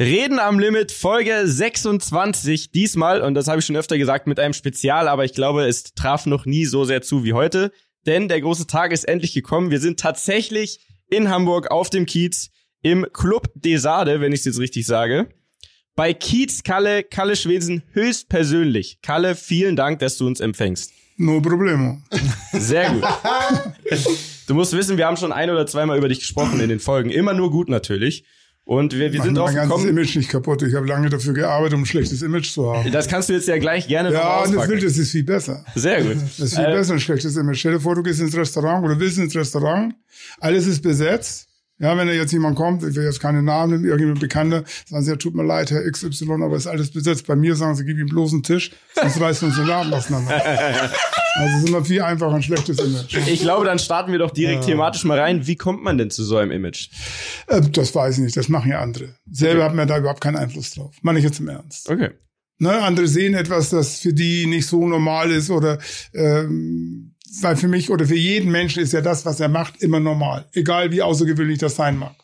Reden am Limit, Folge 26. Diesmal, und das habe ich schon öfter gesagt, mit einem Spezial, aber ich glaube, es traf noch nie so sehr zu wie heute. Denn der große Tag ist endlich gekommen. Wir sind tatsächlich in Hamburg auf dem Kiez im Club Desade, wenn ich es jetzt richtig sage. Bei Kiez Kalle, Kalle Schwesen höchstpersönlich. Kalle, vielen Dank, dass du uns empfängst. No problemo. Sehr gut. Du musst wissen, wir haben schon ein oder zweimal über dich gesprochen in den Folgen. Immer nur gut natürlich. Und wir, wir sind Mach drauf mein ganzes gekommen. Image nicht kaputt. Ich habe lange dafür gearbeitet, um ein schlechtes Image zu haben. Das kannst du jetzt ja gleich gerne noch Ja, das will, das ist viel besser. Sehr gut. Das ist viel Äh, besser, ein schlechtes Image. Stell dir vor, du gehst ins Restaurant oder willst ins Restaurant, alles ist besetzt. Ja, wenn da jetzt jemand kommt, ich will jetzt keine Namen nennen, irgendjemand Bekannter, sagen sie, ja, tut mir leid, Herr XY, aber ist alles besetzt. Bei mir sagen sie, gib ihm bloß einen Tisch, sonst reißen wir uns den Laden auseinander. Also es ist immer viel einfacher ein schlechtes Image. Ich glaube, dann starten wir doch direkt thematisch mal rein. Wie kommt man denn zu so einem Image? Äh, das weiß ich nicht, das machen ja andere. Selber hat man da überhaupt keinen Einfluss drauf. Meine ich jetzt im Ernst. Okay. Ne, andere sehen etwas, das für die nicht so normal ist oder ähm, weil für mich oder für jeden Menschen ist ja das, was er macht, immer normal, egal wie außergewöhnlich das sein mag.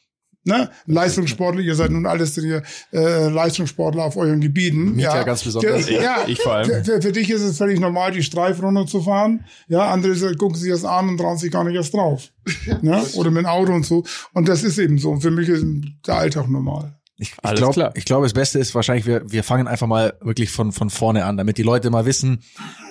Ne? Leistungssportler, ihr seid nun alles äh, Leistungssportler auf euren Gebieten. Mieter ganz besonders. Der, ja, Ich vor allem. Für, für, dich ist es völlig normal, die Streif runterzufahren. Ja, andere gucken sich das an und trauen sich gar nicht erst drauf. ne? Oder mit dem Auto und so. Und das ist eben so. Und für mich ist der Alltag normal. Ich, ich glaube, ich glaube, das Beste ist wahrscheinlich, wir, wir fangen einfach mal wirklich von, von vorne an, damit die Leute mal wissen,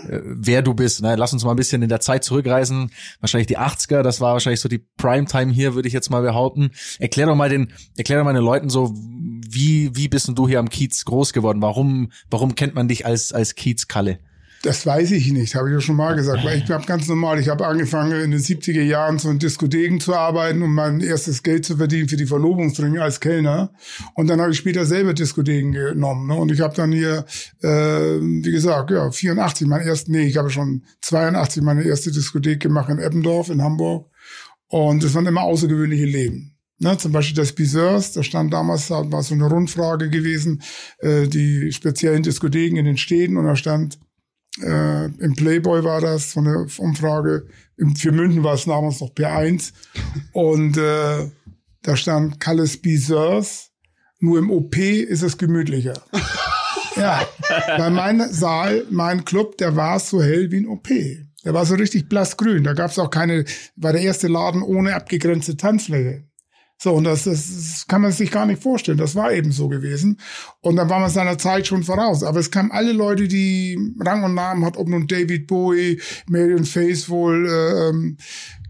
äh, wer du bist. Ne? Lass uns mal ein bisschen in der Zeit zurückreisen. Wahrscheinlich die 80er, das war wahrscheinlich so die Primetime hier, würde ich jetzt mal behaupten. Erklär doch mal den, erklär doch mal den Leuten so, wie, wie bist denn du hier am Kiez groß geworden? Warum, warum kennt man dich als, als Kiez-Kalle? Das weiß ich nicht, habe ich ja schon mal gesagt. Weil ich habe ganz normal, ich habe angefangen in den 70er Jahren so in Diskotheken zu arbeiten, um mein erstes Geld zu verdienen für die Verlobungsringe als Kellner. Und dann habe ich später selber Diskotheken genommen. Ne? Und ich habe dann hier, äh, wie gesagt, ja, 84, mein erst, nee, ich habe schon 82 meine erste Diskothek gemacht in Eppendorf in Hamburg. Und das waren immer außergewöhnliche Leben. Ne, zum Beispiel das Biseurs, da stand damals, da war so eine Rundfrage gewesen, äh, die speziellen Diskotheken in den Städten und da stand, äh, im Playboy war das, so eine Umfrage. Im, für München war es damals noch P1. Und äh, da stand Kalles Biseurs. Nur im OP ist es gemütlicher. ja, weil mein Saal, mein Club, der war so hell wie ein OP. Der war so richtig blassgrün. Da gab es auch keine, war der erste Laden ohne abgegrenzte Tanzfläche. So, und das, das, das kann man sich gar nicht vorstellen. Das war eben so gewesen. Und dann war man seiner Zeit schon voraus. Aber es kamen alle Leute, die Rang und Namen hat, ob nun David Bowie, Marion Faithfull, äh, ähm,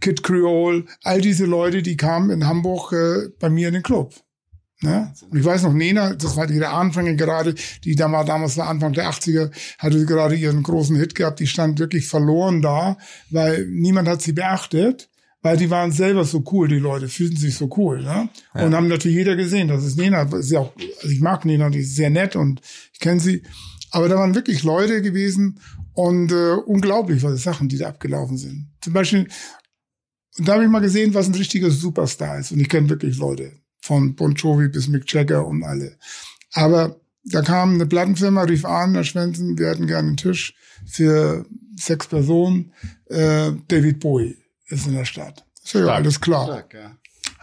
Kid Creole, all diese Leute, die kamen in Hamburg äh, bei mir in den Club. Ne? Und ich weiß noch, Nena, das war ihre Anfänge gerade, die da war, damals war Anfang der 80er, hatte gerade ihren großen Hit gehabt, die stand wirklich verloren da, weil niemand hat sie beachtet, weil die waren selber so cool, die Leute fühlten sich so cool, ne? Und haben natürlich jeder gesehen, das ist Nena, ist ja auch, also ich mag Nena, die ist sehr nett und ich kenne sie, aber da waren wirklich Leute gewesen und äh, unglaublich, was Sachen, die da abgelaufen sind. Zum Beispiel, da habe ich mal gesehen, was ein richtiger Superstar ist. Und ich kenne wirklich Leute. Von Bon Jovi bis Mick Jagger und alle. Aber da kam eine Plattenfirma, rief an, Herr Schwensen, wir hätten gerne einen Tisch für sechs Personen. Äh, David Bowie ist in der Stadt. So, ja, alles klar. Stark, ja.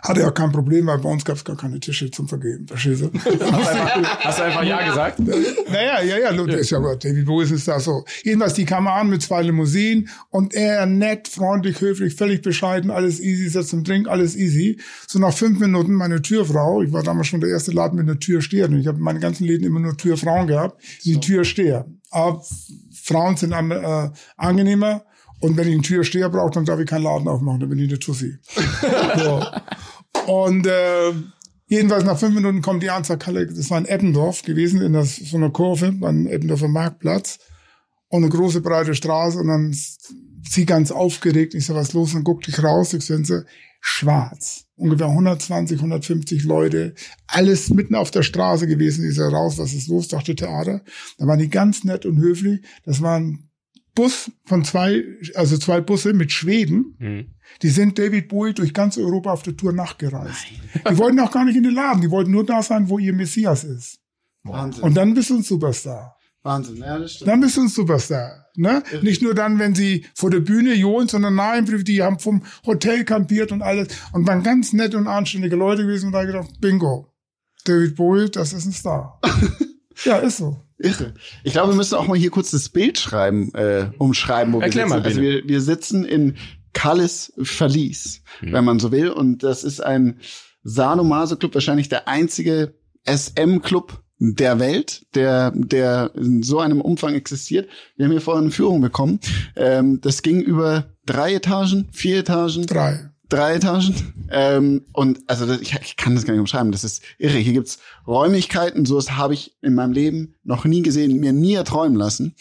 Hatte ja kein Problem, weil bei uns gab es gar keine Tische zum Vergeben. Verstehst du? Hast du einfach Ja gesagt? Naja, ja, ja, ja. ist ja gut. David Bowie ist da so. Jedenfalls, die kam an mit zwei Limousinen und er nett, freundlich, höflich, völlig bescheiden, alles easy, setzt zum Drink, alles easy. So nach fünf Minuten meine Türfrau, ich war damals schon der erste Laden mit einer Türsteher und ich habe meine ganzen Läden immer nur Türfrauen gehabt, die Türsteher. Aber Frauen sind am, äh, angenehmer und wenn ich einen Türsteher brauche, dann darf ich keinen Laden aufmachen, dann bin ich eine Tussi. so. Und äh, jedenfalls nach fünf Minuten kommt die Anzahl Kalle, das war in Eppendorf gewesen, in das, so einer Kurve, beim Eppendorfer Marktplatz. Und eine große breite Straße und dann sie ganz aufgeregt. Ich sag, was ist los? Dann guckte ich raus, ich sehe sie schwarz. Ungefähr 120, 150 Leute. Alles mitten auf der Straße gewesen. Ich sag, raus, was ist los? Dachte Theater. Da waren die ganz nett und höflich. Das war ein Bus von zwei, also zwei Busse mit Schweden. Mhm. Die sind David Bowie durch ganz Europa auf der Tour nachgereist. Die wollten auch gar nicht in den Laden. Die wollten nur da sein, wo ihr Messias ist. Wahnsinn. Und dann bist du ein Superstar. Wahnsinn, ja, das stimmt. Dann bist du ein Superstar. Ne? Nicht nur dann, wenn sie vor der Bühne johlen, sondern nein, die haben vom Hotel kampiert und alles und waren ganz nette und anständige Leute gewesen und da gedacht, bingo. David Bowie, das ist ein Star. ja, ist so. Irre. Ich glaube, wir müssen auch mal hier kurz das Bild schreiben, äh, umschreiben, wo Erklär wir sitzen. mal, also wir, wir sitzen in Callis Verlies, wenn man so will. Und das ist ein Sadomaso-Club, wahrscheinlich der einzige SM-Club der Welt, der, der in so einem Umfang existiert. Wir haben hier vorhin eine Führung bekommen. Ähm, das ging über drei Etagen, vier Etagen, Drei. Drei Etagen. Ähm, und also das, ich, ich kann das gar nicht umschreiben. Das ist irre. Hier gibt's Räumlichkeiten, so das habe ich in meinem Leben noch nie gesehen, mir nie erträumen lassen.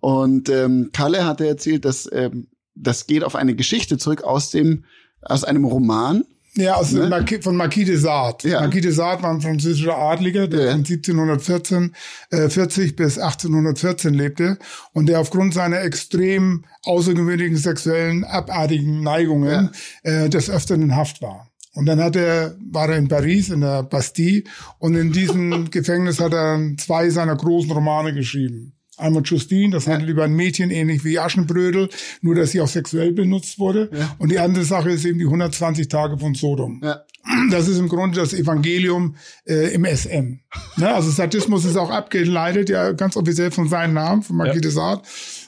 Und ähm, Kalle hatte erzählt, dass ähm, das geht auf eine Geschichte zurück aus dem aus einem Roman. Ja, aus Ne? Marqui- von Marquis de Sade. Ja. Marquis de Sade war ein französischer Adliger, der Ja. von 1714, äh, 40 bis 1814 lebte und der aufgrund seiner extrem außergewöhnlichen sexuellen abartigen Neigungen äh, des Öfteren in Haft war. Und dann hat er, war er in Paris, in der Bastille, und in diesem Gefängnis hat er zwei seiner großen Romane geschrieben. Einmal Justine, das handelt über ein Mädchen ähnlich wie Aschenbrödel, nur dass sie auch sexuell benutzt wurde. Ja. Und die andere Sache ist eben die 120 Tage von Sodom. Ja. Das ist im Grunde das Evangelium äh, im SM. Ne? Also Sadismus ist auch abgeleitet, ja ganz offiziell von seinem Namen, von Marquis Ja.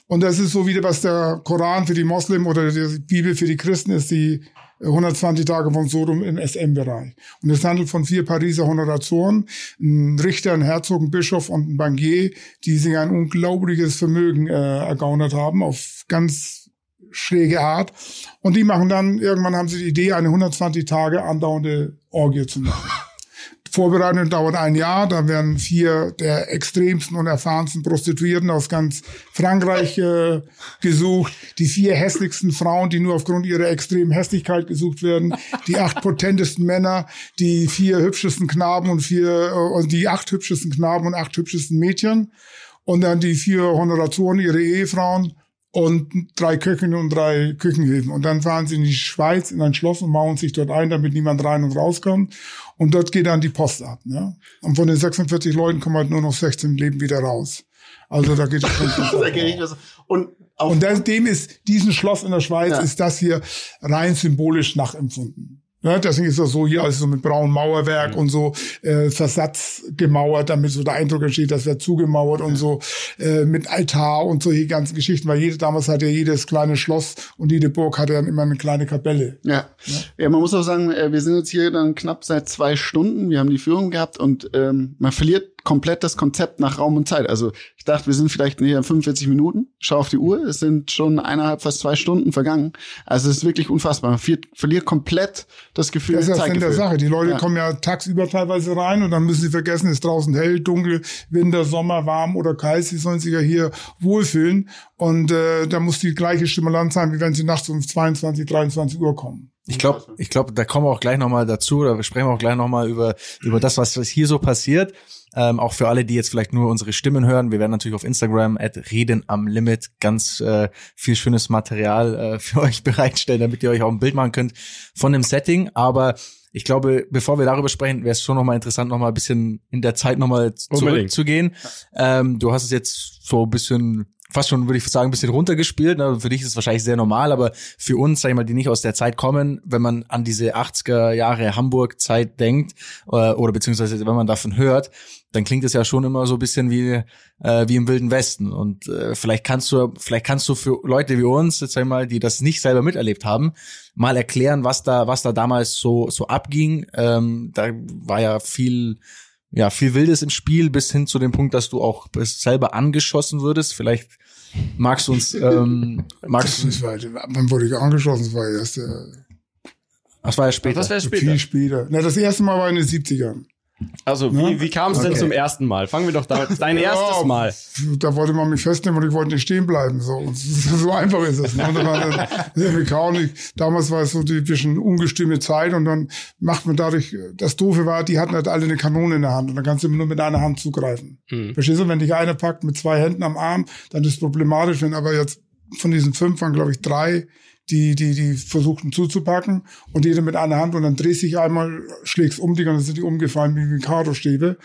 Und das ist so wieder, was der Koran für die Moslem oder die Bibel für die Christen ist, die 120 Tage von Sodom im SM-Bereich. Und es handelt von vier Pariser Honoratoren, ein Richter, ein Herzog, ein Bischof und ein Bankier, die sich ein unglaubliches Vermögen äh, ergaunert haben auf ganz schräge Art. Und die machen dann, irgendwann haben sie die Idee, eine 120 Tage andauernde Orgie zu machen. Vorbereitung dauert ein Jahr, da werden vier der extremsten und erfahrensten Prostituierten aus ganz Frankreich äh, gesucht, die vier hässlichsten Frauen, die nur aufgrund ihrer extremen Hässlichkeit gesucht werden, die acht potentesten Männer, die vier hübschesten Knaben und vier, äh, und die acht hübschesten Knaben und acht hübschesten Mädchen und dann die vier Honoratoren, ihre Ehefrauen und drei Köchinnen und drei Küchenhilfen. Und dann fahren sie in die Schweiz in ein Schloss und mauern sich dort ein, damit niemand rein und rauskommt. Und dort geht dann die Post ab. Ne? Und von den 46 Leuten kommen halt nur noch 16 Leben wieder raus. Also da geht es schon. Und Und das, dem ist, diesen Schloss in der Schweiz Ja. ist das hier rein symbolisch nachempfunden. Ne, deswegen ist das so hier also so mit braunem Mauerwerk und so äh, Versatz gemauert, damit so der Eindruck entsteht, das wird zugemauert und so äh, mit Altar und solche ganzen Geschichten, weil jede, damals hatte ja jedes kleine Schloss und jede Burg hatte dann immer eine kleine Kapelle. Ja. ja, man muss auch sagen, äh, wir sind jetzt hier dann knapp seit zwei Stunden. Wir haben die Führung gehabt und ähm, man verliert komplett das Konzept nach Raum und Zeit. Also ich dachte, wir sind vielleicht hier 45 Minuten. Schau auf die Uhr, es sind schon eineinhalb, fast zwei Stunden vergangen. Also es ist wirklich unfassbar. Man verliert, komplett das Gefühl, Das ist das in der. Sache. Die Leute Ja. kommen ja tagsüber teilweise rein und dann müssen sie vergessen, es ist draußen hell, dunkel, Winter, Sommer, warm oder kalt. Sie sollen sich ja hier wohlfühlen. Und äh, da muss die gleiche Stimulanz sein, wie wenn sie nachts um 22, 23 Uhr kommen. Ich glaube, ich glaube, da kommen wir auch gleich nochmal dazu, oder wir sprechen auch gleich nochmal über, über das, was, was hier so passiert. Ähm, auch für alle, die jetzt vielleicht nur unsere Stimmen hören. Wir werden natürlich auf Instagram at Reden am Limit ganz äh, viel schönes Material äh, für euch bereitstellen, damit ihr euch auch ein Bild machen könnt von dem Setting. Aber ich glaube, bevor wir darüber sprechen, wäre es schon nochmal interessant, nochmal ein bisschen in der Zeit nochmal zurückzugehen. Ähm, du hast es jetzt so ein bisschen fast schon, würde ich sagen, ein bisschen runtergespielt. Ne? Für dich ist es wahrscheinlich sehr normal, aber für uns, sag ich mal, die nicht aus der Zeit kommen, wenn man an diese 80er Jahre Hamburg-Zeit denkt, äh, oder beziehungsweise wenn man davon hört, dann klingt es ja schon immer so ein bisschen wie, äh, wie im Wilden Westen. Und äh, vielleicht kannst du, vielleicht kannst du für Leute wie uns, jetzt sag ich mal, die das nicht selber miterlebt haben, mal erklären, was da, was da damals so, so abging. Ähm, da war ja viel, ja, viel Wildes im Spiel, bis hin zu dem Punkt, dass du auch selber angeschossen würdest. Vielleicht magst du uns, ähm, magst du, Das war, wann wurde ich angeschossen? Das war erst äh, das war ja später. Was wäre später? viel später. Na, das erste Mal war in den 70ern. Also, Ne? wie, wie kam es denn Okay. zum ersten Mal? Fangen wir doch da dein erstes Ja, Mal. Da wollte man mich festnehmen und ich wollte nicht stehen bleiben. So, Und so einfach ist es. Ne? Und dann damals war es so die bisschen ungestüme Zeit und dann macht man dadurch, das Doofe war, die hatten halt alle eine Kanone in der Hand und dann kannst du nur mit einer Hand zugreifen. Hm. Verstehst du, wenn dich einer packt mit zwei Händen am Arm, dann ist es problematisch, wenn aber jetzt von diesen fünf waren, glaube ich, drei, die, die, die versuchten zuzupacken und jeder mit einer Hand und dann drehst dich einmal, schlägst um und dann sind die umgefallen wie Mikado-Stäbe.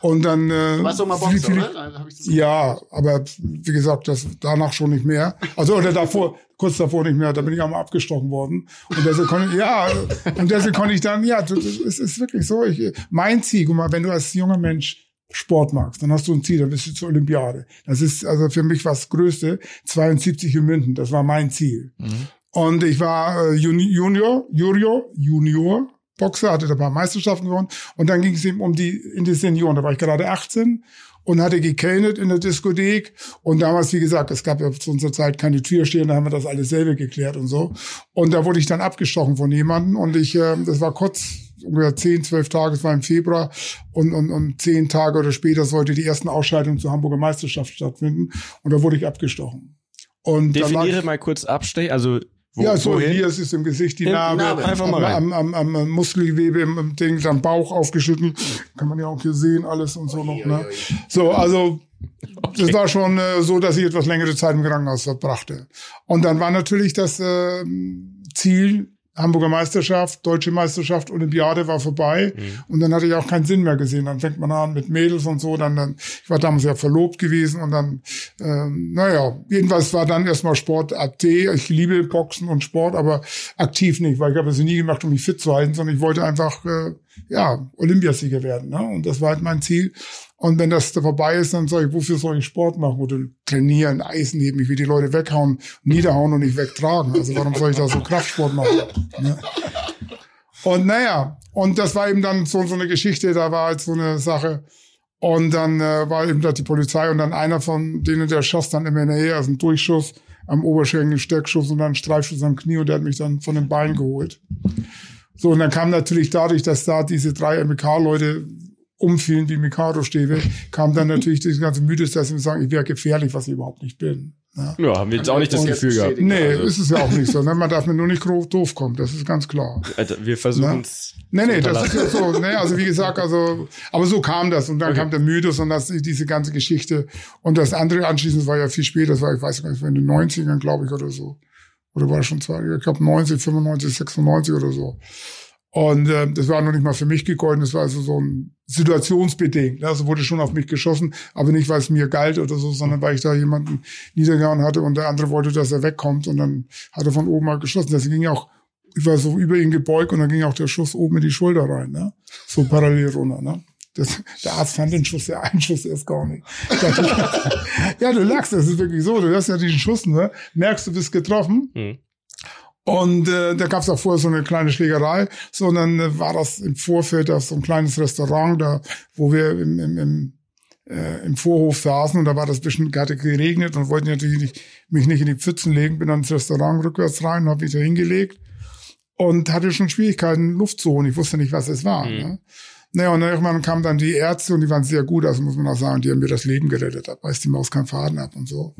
Und dann. Äh, Warst du mal Boxer, viele- oder? Hab ich das Ja, aber wie gesagt, das danach schon nicht mehr. Also oder davor, kurz davor nicht mehr, da bin ich einmal abgestochen worden. Und deshalb konnte ich, ja, und deshalb konnte ich dann, ja, das ist, es ist wirklich so. Ich, mein Ziel, guck mal, wenn du als junger Mensch Sport magst, dann hast du ein Ziel, dann bist du zur Olympiade. Das ist also für mich was Größte. 72 in München, das war mein Ziel. Und ich war äh, Juni- Junior, Junior, Junior Boxer, hatte da ein paar Meisterschaften gewonnen. Und dann ging es eben um die, in die Senioren. Da war ich gerade 18 und hatte gekellnet in der Diskothek. Und damals, wie gesagt, es gab ja zu unserer Zeit keine Türsteher, da haben wir das alles selber geklärt und so. Und da wurde ich dann abgestochen von jemandem. Und ich, äh, das war kurz, ungefähr 10, 12 Tage, es war im Februar. Und, und, und zehn Tage oder später sollte die ersten Ausscheidungen zur Hamburger Meisterschaft stattfinden. Und da wurde ich abgestochen. Und Definiere mal kurz Abstech, also wo, ja, so wohin? hier ist es im Gesicht die Im Narbe, Narbe, einfach mal am, am, am, am Muskelgewebe im, im Ding, am Bauch aufgeschnitten. Kann man ja auch hier sehen, alles und so noch. Ne? So, also das war schon äh, so, dass ich etwas längere Zeit im Krankenhaus verbrachte. Und dann war natürlich das äh, Ziel, Hamburger Meisterschaft, Deutsche Meisterschaft, Olympiade war vorbei. Und dann hatte ich auch keinen Sinn mehr gesehen. Dann fängt man an mit Mädels und so. Dann, dann ich war damals ja verlobt gewesen und dann, ähm, naja, jedenfalls war dann erstmal Sport AT. Ich liebe Boxen und Sport, aber aktiv nicht, weil ich habe es nie gemacht, um mich fit zu halten, sondern ich wollte einfach, äh, ja, Olympiasieger werden. Ne? Und das war halt mein Ziel. Und wenn das da vorbei ist, dann sage ich, wofür soll ich Sport machen oder trainieren, Eisen heben? Ich will die Leute weghauen, niederhauen und nicht wegtragen. Also warum soll ich da so Kraftsport machen? Ne? Und naja, und das war eben dann so, so eine Geschichte, da war halt so eine Sache. Und dann äh, war eben da die Polizei und dann einer von denen, der schoss dann immer näher, also ein Durchschuss am Oberschenkel, Steckschuss und dann ein Streifschuss am Knie und der hat mich dann von den Beinen geholt. So, und dann kam natürlich dadurch, dass da diese drei MK-Leute umfielen wie Mikado-Stäbe, kam dann natürlich diese ganze Mythos, dass sie sagen, ich wäre gefährlich, was ich überhaupt nicht bin. Ja. Ja, haben wir jetzt auch nicht das Gefühl gehabt. Nee, Also, ist es ja auch nicht so. Ne? Man darf mir nur nicht grob doof kommen, das ist ganz klar. Alter, wir versuchen es. Nee, nee, das ist ja so. Nee, also wie gesagt, also, aber so kam das. Und dann Okay. kam der Mythos und das, diese ganze Geschichte. Und das andere anschließend war ja viel später, das war, ich weiß gar nicht, in den 90ern, glaube ich, oder so. Oder war das schon zwei, ich glaube 90, 95, 96 oder so. Und äh, das war noch nicht mal für mich gegolten, das war also so ein situationsbedingt. Also wurde schon auf mich geschossen, aber nicht, weil es mir galt oder so, sondern weil ich da jemanden niedergehauen hatte und der andere wollte, dass er wegkommt und dann hat er von oben mal geschossen. Das ging auch, ich war so über ihn gebeugt und dann ging auch der Schuss oben in die Schulter rein, ne? So parallel runter, ne? Das, der Arzt fand den Schuss, der Einschuss erst gar nicht. Ich dachte, ja, du lachst, das ist wirklich so. Du hast ja diesen Schuss, ne? Merkst, du bist getroffen. Hm. Und äh, da gab es auch vorher so eine kleine Schlägerei, sondern äh, war das im Vorfeld auf so ein kleines Restaurant, da wo wir im, im, im, äh, im Vorhof saßen und da war das bisschen, hatte geregnet und wollte natürlich nicht, mich nicht in die Pfützen legen, bin dann ins Restaurant rückwärts rein, habe mich da hingelegt und hatte schon Schwierigkeiten, Luft zu holen. Ich wusste nicht, was es war. Mhm. Ne? Naja, und dann irgendwann kamen dann die Ärzte und die waren sehr gut, also muss man auch sagen, die haben mir das Leben gerettet, da beißt die Maus keinen Faden ab und so.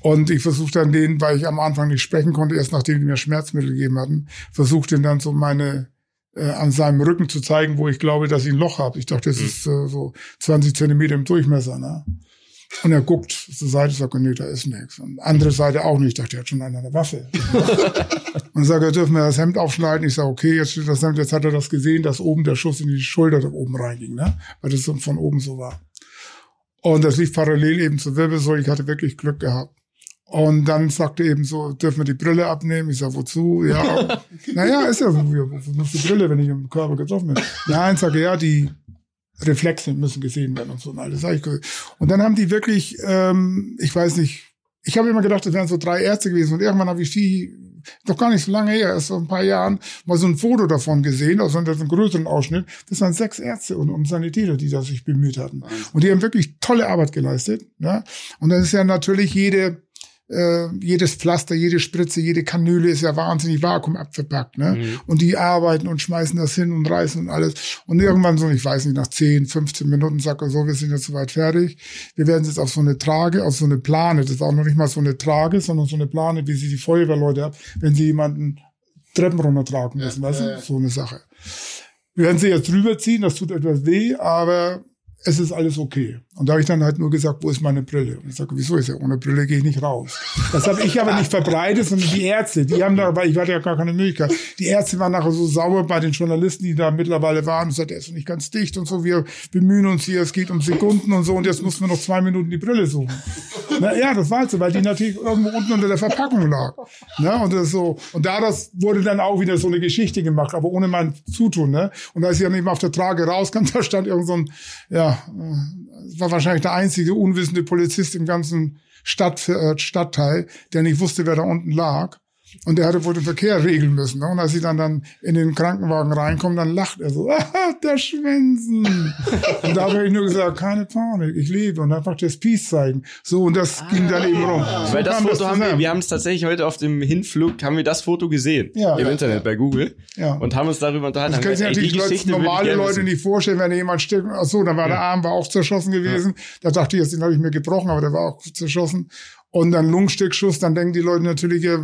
Und ich versuchte dann denen, weil ich am Anfang nicht sprechen konnte, erst nachdem die mir Schmerzmittel gegeben hatten, versuchte dann so meine äh, an seinem Rücken zu zeigen, wo ich glaube, dass ich ein Loch habe. Ich dachte, das ist äh, so 20 Zentimeter im Durchmesser. Ne? Und er guckt zur Seite, sagt, nee, da ist nichts. Und andere Seite auch nicht. Ich dachte, er hat schon eine Waffe. und sagt, er dürfen wir das Hemd aufschneiden. Ich sage, okay, jetzt steht das Hemd, jetzt hat er das gesehen, dass oben der Schuss in die Schulter da oben reinging, ne? Weil das von oben so war. Und das lief parallel eben zur Wirbelsäule. Ich hatte wirklich Glück gehabt. Und dann sagte eben so, dürfen wir die Brille abnehmen? Ich sage, wozu? Ja, naja, ist ja so, wofür muss die Brille, wenn ich im Körper getroffen bin? Nein, sage ja, die Reflexe müssen gesehen werden und so und alles. Und dann haben die wirklich, ähm, ich weiß nicht, ich habe immer gedacht, das wären so drei Ärzte gewesen und irgendwann habe ich die, doch gar nicht so lange her, erst vor ein paar Jahren, mal so ein Foto davon gesehen, also einen größeren Ausschnitt. Das waren sechs Ärzte und, und Sanitäter, die da sich bemüht hatten. Und die haben wirklich tolle Arbeit geleistet. Ja? Und dann ist ja natürlich jede, äh, jedes Pflaster, jede Spritze, jede Kanüle ist ja wahnsinnig vakuumabverpackt. Ne? Mhm. Und die arbeiten und schmeißen das hin und reißen und alles. Und irgendwann so, ich weiß nicht, nach 10, 15 Minuten sagt er so, wir sind jetzt soweit fertig. Wir werden jetzt auf so eine Trage, auf so eine Plane, das war auch noch nicht mal so eine Trage, sondern so eine Plane, wie sie die Feuerwehrleute haben, wenn sie jemanden Treppen runtertragen müssen, Ja, weißt du? ja, ja. So eine Sache. Wir werden sie jetzt rüberziehen, das tut etwas weh, aber es ist alles okay. Und da habe ich dann halt nur gesagt, wo ist meine Brille? Und ich sage, wieso ist ja ohne Brille gehe ich nicht raus. Das habe ich aber nicht verbreitet, sondern die Ärzte, die haben da, weil ich hatte ja gar keine Möglichkeit. Die Ärzte waren nachher so sauer bei den Journalisten, die da mittlerweile waren und sagten, er ist nicht ganz dicht und so, wir bemühen uns hier, es geht um Sekunden und so und jetzt mussten wir noch zwei Minuten die Brille suchen. Na, ja, das war so, weil die natürlich irgendwo unten unter der Verpackung lag. Ne? Und das so, und da das wurde dann auch wieder so eine Geschichte gemacht, aber ohne mein Zutun. Ne? Und als ich dann eben auf der Trage rauskam, da stand irgend so ein, ja, äh, war wahrscheinlich der einzige unwissende Polizist im ganzen Stadt, äh, Stadtteil, der nicht wusste, wer da unten lag. Und der hatte wohl den Verkehr regeln müssen. Ne? Und als sie dann, dann in den Krankenwagen reinkommen, dann lacht er so, ah, der Schwänzen. und da habe ich nur gesagt, keine Panik, ich lebe und einfach das Peace zeigen. So, und das ging dann eben rum. So Weil das Foto haben wir, wir haben es tatsächlich heute auf dem Hinflug, haben wir das Foto gesehen. Ja. Im Ja. Internet bei Google. Ja. Und haben uns darüber unterhalten. Das können sich ey, natürlich die Leute, normale Leute nicht vorstellen, wenn jemand stirbt. Ach so, dann war der Arm war auch zerschossen gewesen. Da dachte ich, jetzt den habe ich mir gebrochen, aber der war auch zerschossen. Und dann Lungenstückschuss, dann denken die Leute natürlich, ja,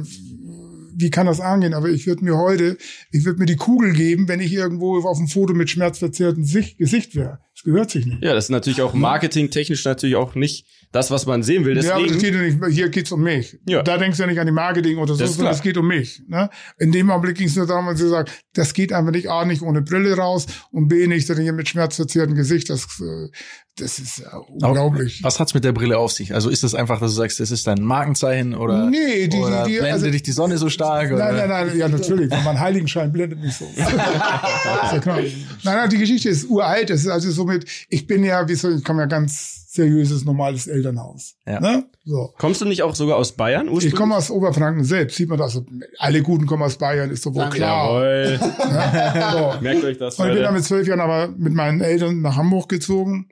wie kann das angehen? Aber ich würde mir heute, ich würde mir die Kugel geben, wenn ich irgendwo auf dem Foto mit schmerzverzerrtem Sicht, Gesicht wäre. Gehört sich nicht. Ja, das ist natürlich auch marketingtechnisch natürlich auch nicht das, was man sehen will. ja, aber das Deswegen, geht nicht, hier geht's um mich. Ja. Da denkst du ja nicht an die Marketing oder so, sondern es geht um mich. Ne? In dem Augenblick ging es nur darum, dass sie sagt, das geht einfach nicht, A, nicht ohne Brille raus und B, nicht hier mit schmerzverzerrtem Gesicht. Das, äh, das ist ja unglaublich. Was hat's mit der Brille auf sich? Also ist das einfach, dass du sagst, das ist dein Markenzeichen oder, Nee, die- oder die- die- blendet also- dich die Sonne so stark? Oder? Nein, nein, nein, ja, natürlich. Mein Heiligenschein blendet mich so. ja. Nein, nein, die Geschichte ist uralt. Das ist also somit, ich bin ja, wie soll ich, komme ja ganz seriöses, normales Elternhaus. Ja. Ne? So. kommst du nicht auch sogar aus Bayern ursprünglich? Ich komme aus Oberfranken selbst, sieht man das. Alle Guten kommen aus Bayern, ist doch wohl klar. Jawohl. So. Merkt euch das. Und ich bin dann mit zwölf Jahren aber mit meinen Eltern nach Hamburg gezogen.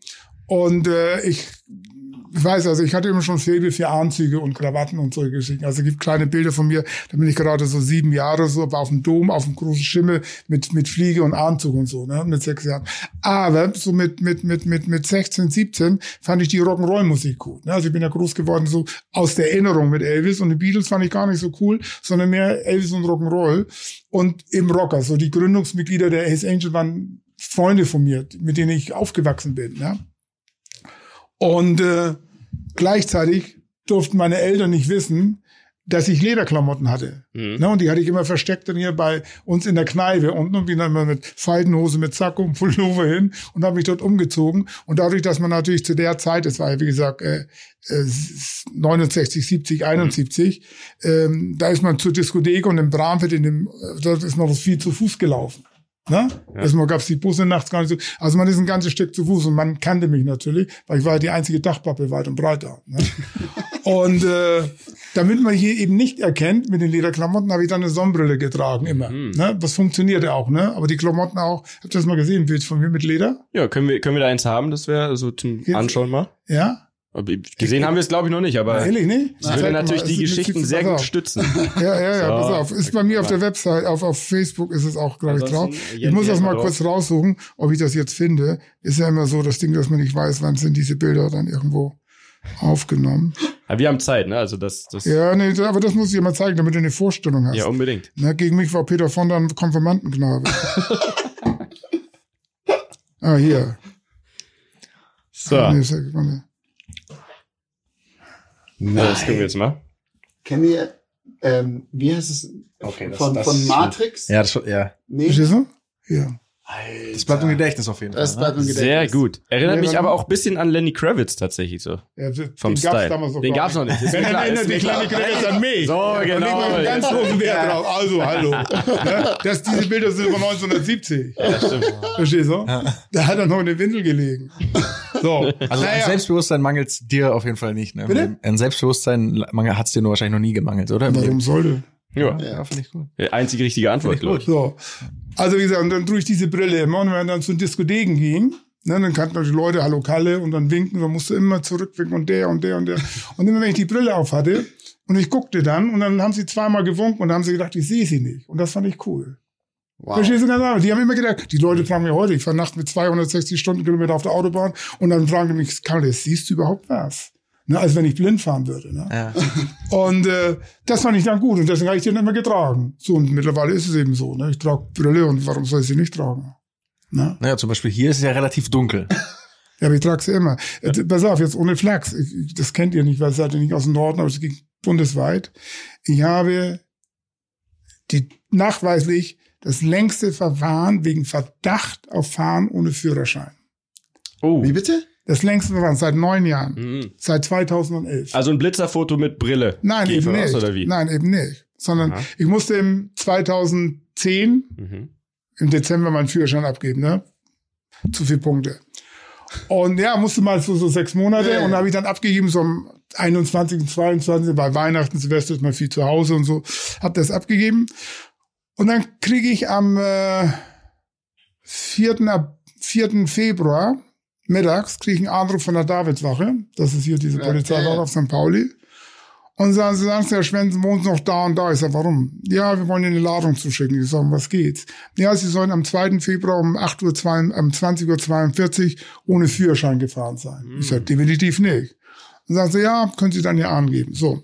Und äh, ich, ich weiß, also ich hatte immer schon Faible für Anzüge und Krawatten und solche Geschichten. Also es gibt kleine Bilder von mir, da bin ich gerade so sieben Jahre so, war auf dem Dom, auf dem großen Schimmel mit, mit Fliege und Anzug und so, ne, mit sechs Jahren. Aber so mit, mit, mit, mit, mit 16, 17 fand ich die Rock'n'Roll-Musik gut. Ne? Also ich bin ja groß geworden so aus der Erinnerung mit Elvis und die Beatles fand ich gar nicht so cool, sondern mehr Elvis und Rock'n'Roll und im Rocker. So die Gründungsmitglieder der Ace Angel waren Freunde von mir, mit denen ich aufgewachsen bin. Ne? Und äh, gleichzeitig durften meine Eltern nicht wissen, dass ich Lederklamotten hatte. Mhm. Ne, und die hatte ich immer versteckt dann hier bei uns in der Kneipe unten und bin dann immer mit Faltenhose, mit Sakko und Pullover hin und habe mich dort umgezogen. Und dadurch, dass man natürlich zu der Zeit, das war ja wie gesagt äh, äh, 69, 70, 71, ähm, da ist man zur Diskothek und im Bramfeld, in dem, äh, dort ist man viel zu Fuß gelaufen. Ne? Erstmal gab's die Busse nachts gar nicht so. Also man ist ein ganzes Stück zu Fuß und man kannte mich natürlich, weil ich war die einzige Dachpappe weit und breit da. Ne? und äh, damit man hier eben nicht erkennt mit den Lederklamotten, habe ich dann eine Sonnenbrille getragen immer. Ne? Das funktionierte auch, ne? Aber die Klamotten auch, habt ihr das mal gesehen, ein Bild von mir mit Leder? Ja, können wir, können wir da eins haben? Das wäre so zum Anschauen mal. Ja? Gesehen haben wir es, glaube ich, noch nicht, aber Ehrlich, ne? das würde natürlich die Geschichten sehr gut stützen. Ja, ja, ja, So. pass auf. Ist bei mir auf der Website, auf, auf Facebook ist es auch, glaube ich, drauf. Ich muss das mal mal drauf. kurz raussuchen, ob ich das jetzt finde. Ist ja immer so das Ding, dass man nicht weiß, wann sind diese Bilder dann irgendwo aufgenommen. Aber wir haben Zeit, ne? Also das, das Ja, nee, aber das muss ich dir mal zeigen, damit du eine Vorstellung hast. ja, unbedingt. Na, gegen mich war Peter von dann Konfirmandenknabe. ah, hier. So, Nee, ja- ja, das können wir jetzt mal. Kennt ihr, ähm, wie heißt es? Okay, das- von, das- von Matrix? Ja, das, ja, Nee. Verstehst du? Hier. das bleibt im Gedächtnis auf jeden Fall. Das ne? bleibt im Gedächtnis. Sehr gut. Erinnert mich dann- aber auch ein bisschen an Lenny Kravitz tatsächlich so. Ja, den Vom gab's Style. damals Den gar gab's noch nicht. Ist Wenn dann erinnert kleine klar. Kredit an mich. So, genau. legen wir einen ganz großen Wert drauf. Also, hallo. Das, diese Bilder sind von 1970. Ja, stimmt. Verstehst du? Da hat er noch in der Windel gelegen. So. Also an naja. Selbstbewusstsein mangelt dir auf jeden Fall nicht. Ne? Bitte? An Selbstbewusstsein hat es dir nur wahrscheinlich noch nie gemangelt, oder? Warum sollte? Ja, Ja, finde ich gut. einzige richtige Antwort, glaube ich. So. Also, wie gesagt, und dann trug ich diese Brille immer. Und wenn man dann zu den Diskotheken ging, ne, dann kannten die Leute, hallo Kalle, und dann winken, dann musste immer zurückwinken und der und der und der. Und immer wenn ich die Brille auf hatte, und ich guckte dann, und dann haben sie zweimal gewunken und dann haben sie gedacht, ich sehe sie nicht. Und das fand ich cool. Wow. Verstehst du ganz einfach? Die haben immer gedacht, die Leute fragen mir heute, ich fahre nachts mit 260 Stundenkilometer auf der Autobahn und dann fragen die mich, Kalle, siehst du überhaupt was? Ne, als wenn ich blind fahren würde. Ne? Ja. Und äh, das fand ich dann gut und deswegen habe ich den immer getragen. So, und mittlerweile ist es eben so. Ne? Ich trage Brille und warum soll ich sie nicht tragen? Ne? Naja, zum Beispiel hier ist es ja relativ dunkel. Ja, aber ich trage sie immer. Ja. Pass auf, jetzt ohne Flachs. Ich, das kennt ihr nicht, weil seid ihr nicht aus dem Norden, aber es ging bundesweit. Ich habe die nachweislich das längste Verfahren wegen Verdacht auf Fahren ohne Führerschein. Oh. Wie bitte? Das längste Verfahren seit neun Jahren. Mhm. Seit 2011. Also ein Blitzerfoto mit Brille. Nein, eben nicht. Oder wie? Nein, eben nicht. Sondern Aha. ich musste im 2010 mhm. im Dezember meinen Führerschein abgeben, ne? Zu viele Punkte. Und ja, musste mal so, so sechs Monate ja, ja. und habe ich dann abgegeben, so am 21. und 22. bei Weihnachten, Silvester ist mal viel zu Hause und so, habe das abgegeben. Und dann kriege ich am äh, 4. 4. Februar mittags kriege ich einen Anruf von der Davidswache, das ist hier diese Polizeiwache auf St. Pauli. Und sagen sie, sagen sie, Herr Schwensen wohnt noch da und da. Ich sage, warum? Ja, wir wollen Ihnen eine Ladung zuschicken. Ich sage, was geht's? Ja, Sie sollen am 2. Februar um 8 Uhr, zwei, um 20.42 Uhr ohne Führerschein gefahren sein. Mhm. Ich sage, definitiv nicht. Und sagen sie, ja, können Sie dann ja angeben. So.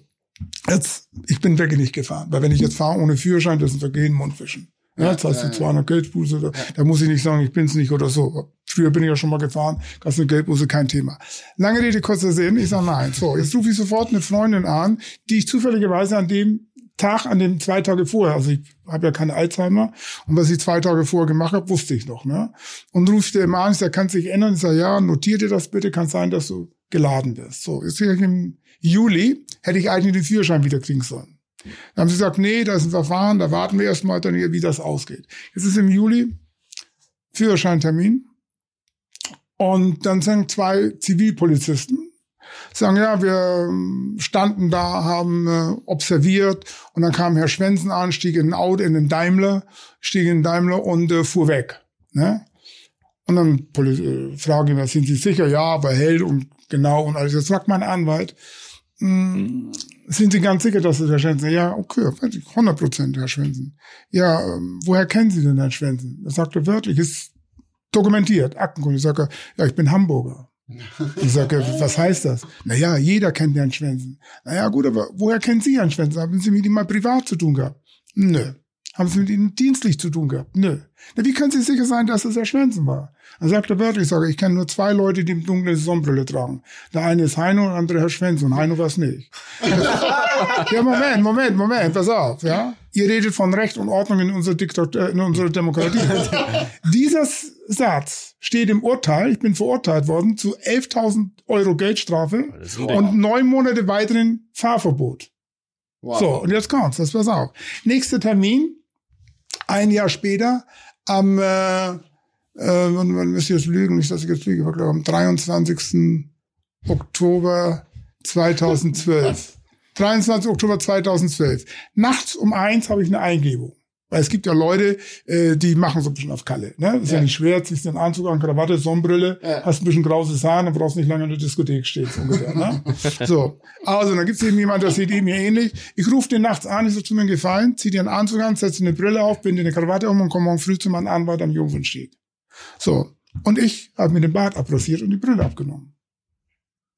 Jetzt, ich bin wirklich nicht gefahren. Weil wenn ich jetzt fahre ohne Führerschein, das ist ein Vergehen, Mundwischen. Ja, jetzt hast du 200 Geldbuße, da, da muss ich nicht sagen, ich bin's nicht oder so. Früher bin ich ja schon mal gefahren, hast eine Geldbuße, kein Thema. Lange Rede, kurzer Sinn, ich sage nein. So, jetzt rufe ich sofort eine Freundin an, die ich zufälligerweise an dem Tag, an dem zwei Tage vorher, also ich habe ja keine Alzheimer, und was ich zwei Tage vorher gemacht habe, wusste ich noch. Ne? Und ruft der immer an, ich sage, kann sich ändern? Ich sage, ja, notiert dir das bitte, kann sein, dass du geladen wirst. So, jetzt im Juli hätte ich eigentlich den Führerschein wieder kriegen sollen. Dann haben sie gesagt, nee, da ist ein Verfahren, da warten wir erstmal dann wie das ausgeht. Jetzt ist im Juli Führerscheintermin. Und dann sind zwei Zivilpolizisten, sagen, ja, wir standen da, haben äh, observiert und dann kam Herr Schwensen an, stieg in ein Auto, in den Daimler, stieg in den Daimler und äh, fuhr weg. Ne? Und dann äh, fragen wir, sind Sie sicher? Ja, aber hell und genau und alles. Jetzt fragt mein Anwalt, hm, sind Sie ganz sicher, dass es Herr Schwensen? Ja, okay, 100 Prozent, Herr Schwensen. Ja, ähm, woher kennen Sie denn Herrn Schwensen? Er sagte wörtlich, ist dokumentiert, Aktenkunde. Ich sage, ja, ich bin Hamburger. Ich sage, was heißt das? Naja, jeder kennt Herrn Schwensen. Naja, gut, aber woher kennen Sie Herrn Schwensen? Haben Sie mit ihm mal privat zu tun gehabt? Nö. Haben Sie mit ihm dienstlich zu tun gehabt? Nö. Na, wie können Sie sicher sein, dass es Herr Schwensen war? Dann sagt er wörtlich, ich sage, ich kenne nur zwei Leute, die im dunkle Sonnenbrille tragen. Der eine ist Heino und der andere Herr Schwenz und Heino war es nicht. ja, Moment, Moment, Moment, pass auf, ja. Ihr redet von Recht und Ordnung in unserer, Diktatur, in unserer Demokratie. Dieser Satz steht im Urteil, ich bin verurteilt worden, zu 11.000 Euro Geldstrafe und neun Monate weiteren Fahrverbot. Wow. So, und jetzt kommt's, das pass auf. Nächster Termin, ein Jahr später, am äh, äh, man, müsste jetzt lügen, nicht, dass ich jetzt lüge, glaube am 23. Oktober 2012. 23. Oktober 2012. Nachts um eins habe ich eine Eingebung. Weil es gibt ja Leute, äh, die machen so ein bisschen auf Kalle. Ne? ist ja, ja nicht schwer, ziehst den Anzug an, Krawatte, Sonnenbrille, ja. hast ein bisschen grauses Haar, dann brauchst du nicht lange in der Diskothek stehen. So, ungefähr, ne? so, also dann gibt's eben jemand, der sieht eben mir ähnlich. Ich rufe den nachts an, ich so zu mir gefallen, zieh dir einen Anzug an, setze eine Brille auf, binde eine Krawatte um und komme morgen früh zu meinem Anwalt am Jungfernstieg. So. Und ich habe mir den Bart abrasiert und die Brille abgenommen.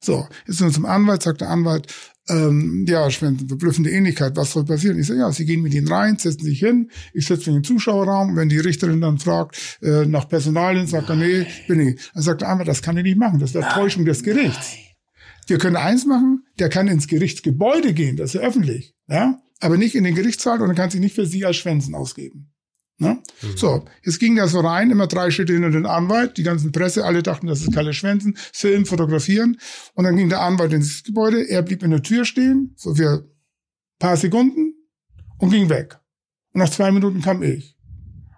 So, jetzt sind wir zum Anwalt, sagt der Anwalt, ähm, ja, Schwänzen, verblüffende Ähnlichkeit, was soll passieren? Ich sage, ja, Sie gehen mit ihnen rein, setzen sich hin, ich setze mich in den Zuschauerraum, wenn die Richterin dann fragt äh, nach Personalien, sagt er, nee, bin ich. Dann sagt der Anwalt, das kann ich nicht machen, das wäre Täuschung des Gerichts. Wir können eins machen, der kann ins Gerichtsgebäude gehen, das ist ja öffentlich, ja, aber nicht in den Gerichtssaal und dann kann sich nicht für Sie als Schwänzen ausgeben. Ne? Mhm. So, jetzt ging das so rein, immer drei Schritte hinter den Anwalt, die ganzen Presse, alle dachten, das ist Kalle Schwänzen, filmen, fotografieren. Und dann ging der Anwalt ins Gebäude, er blieb in der Tür stehen, so für paar Sekunden und ging weg. Und nach zwei Minuten kam ich.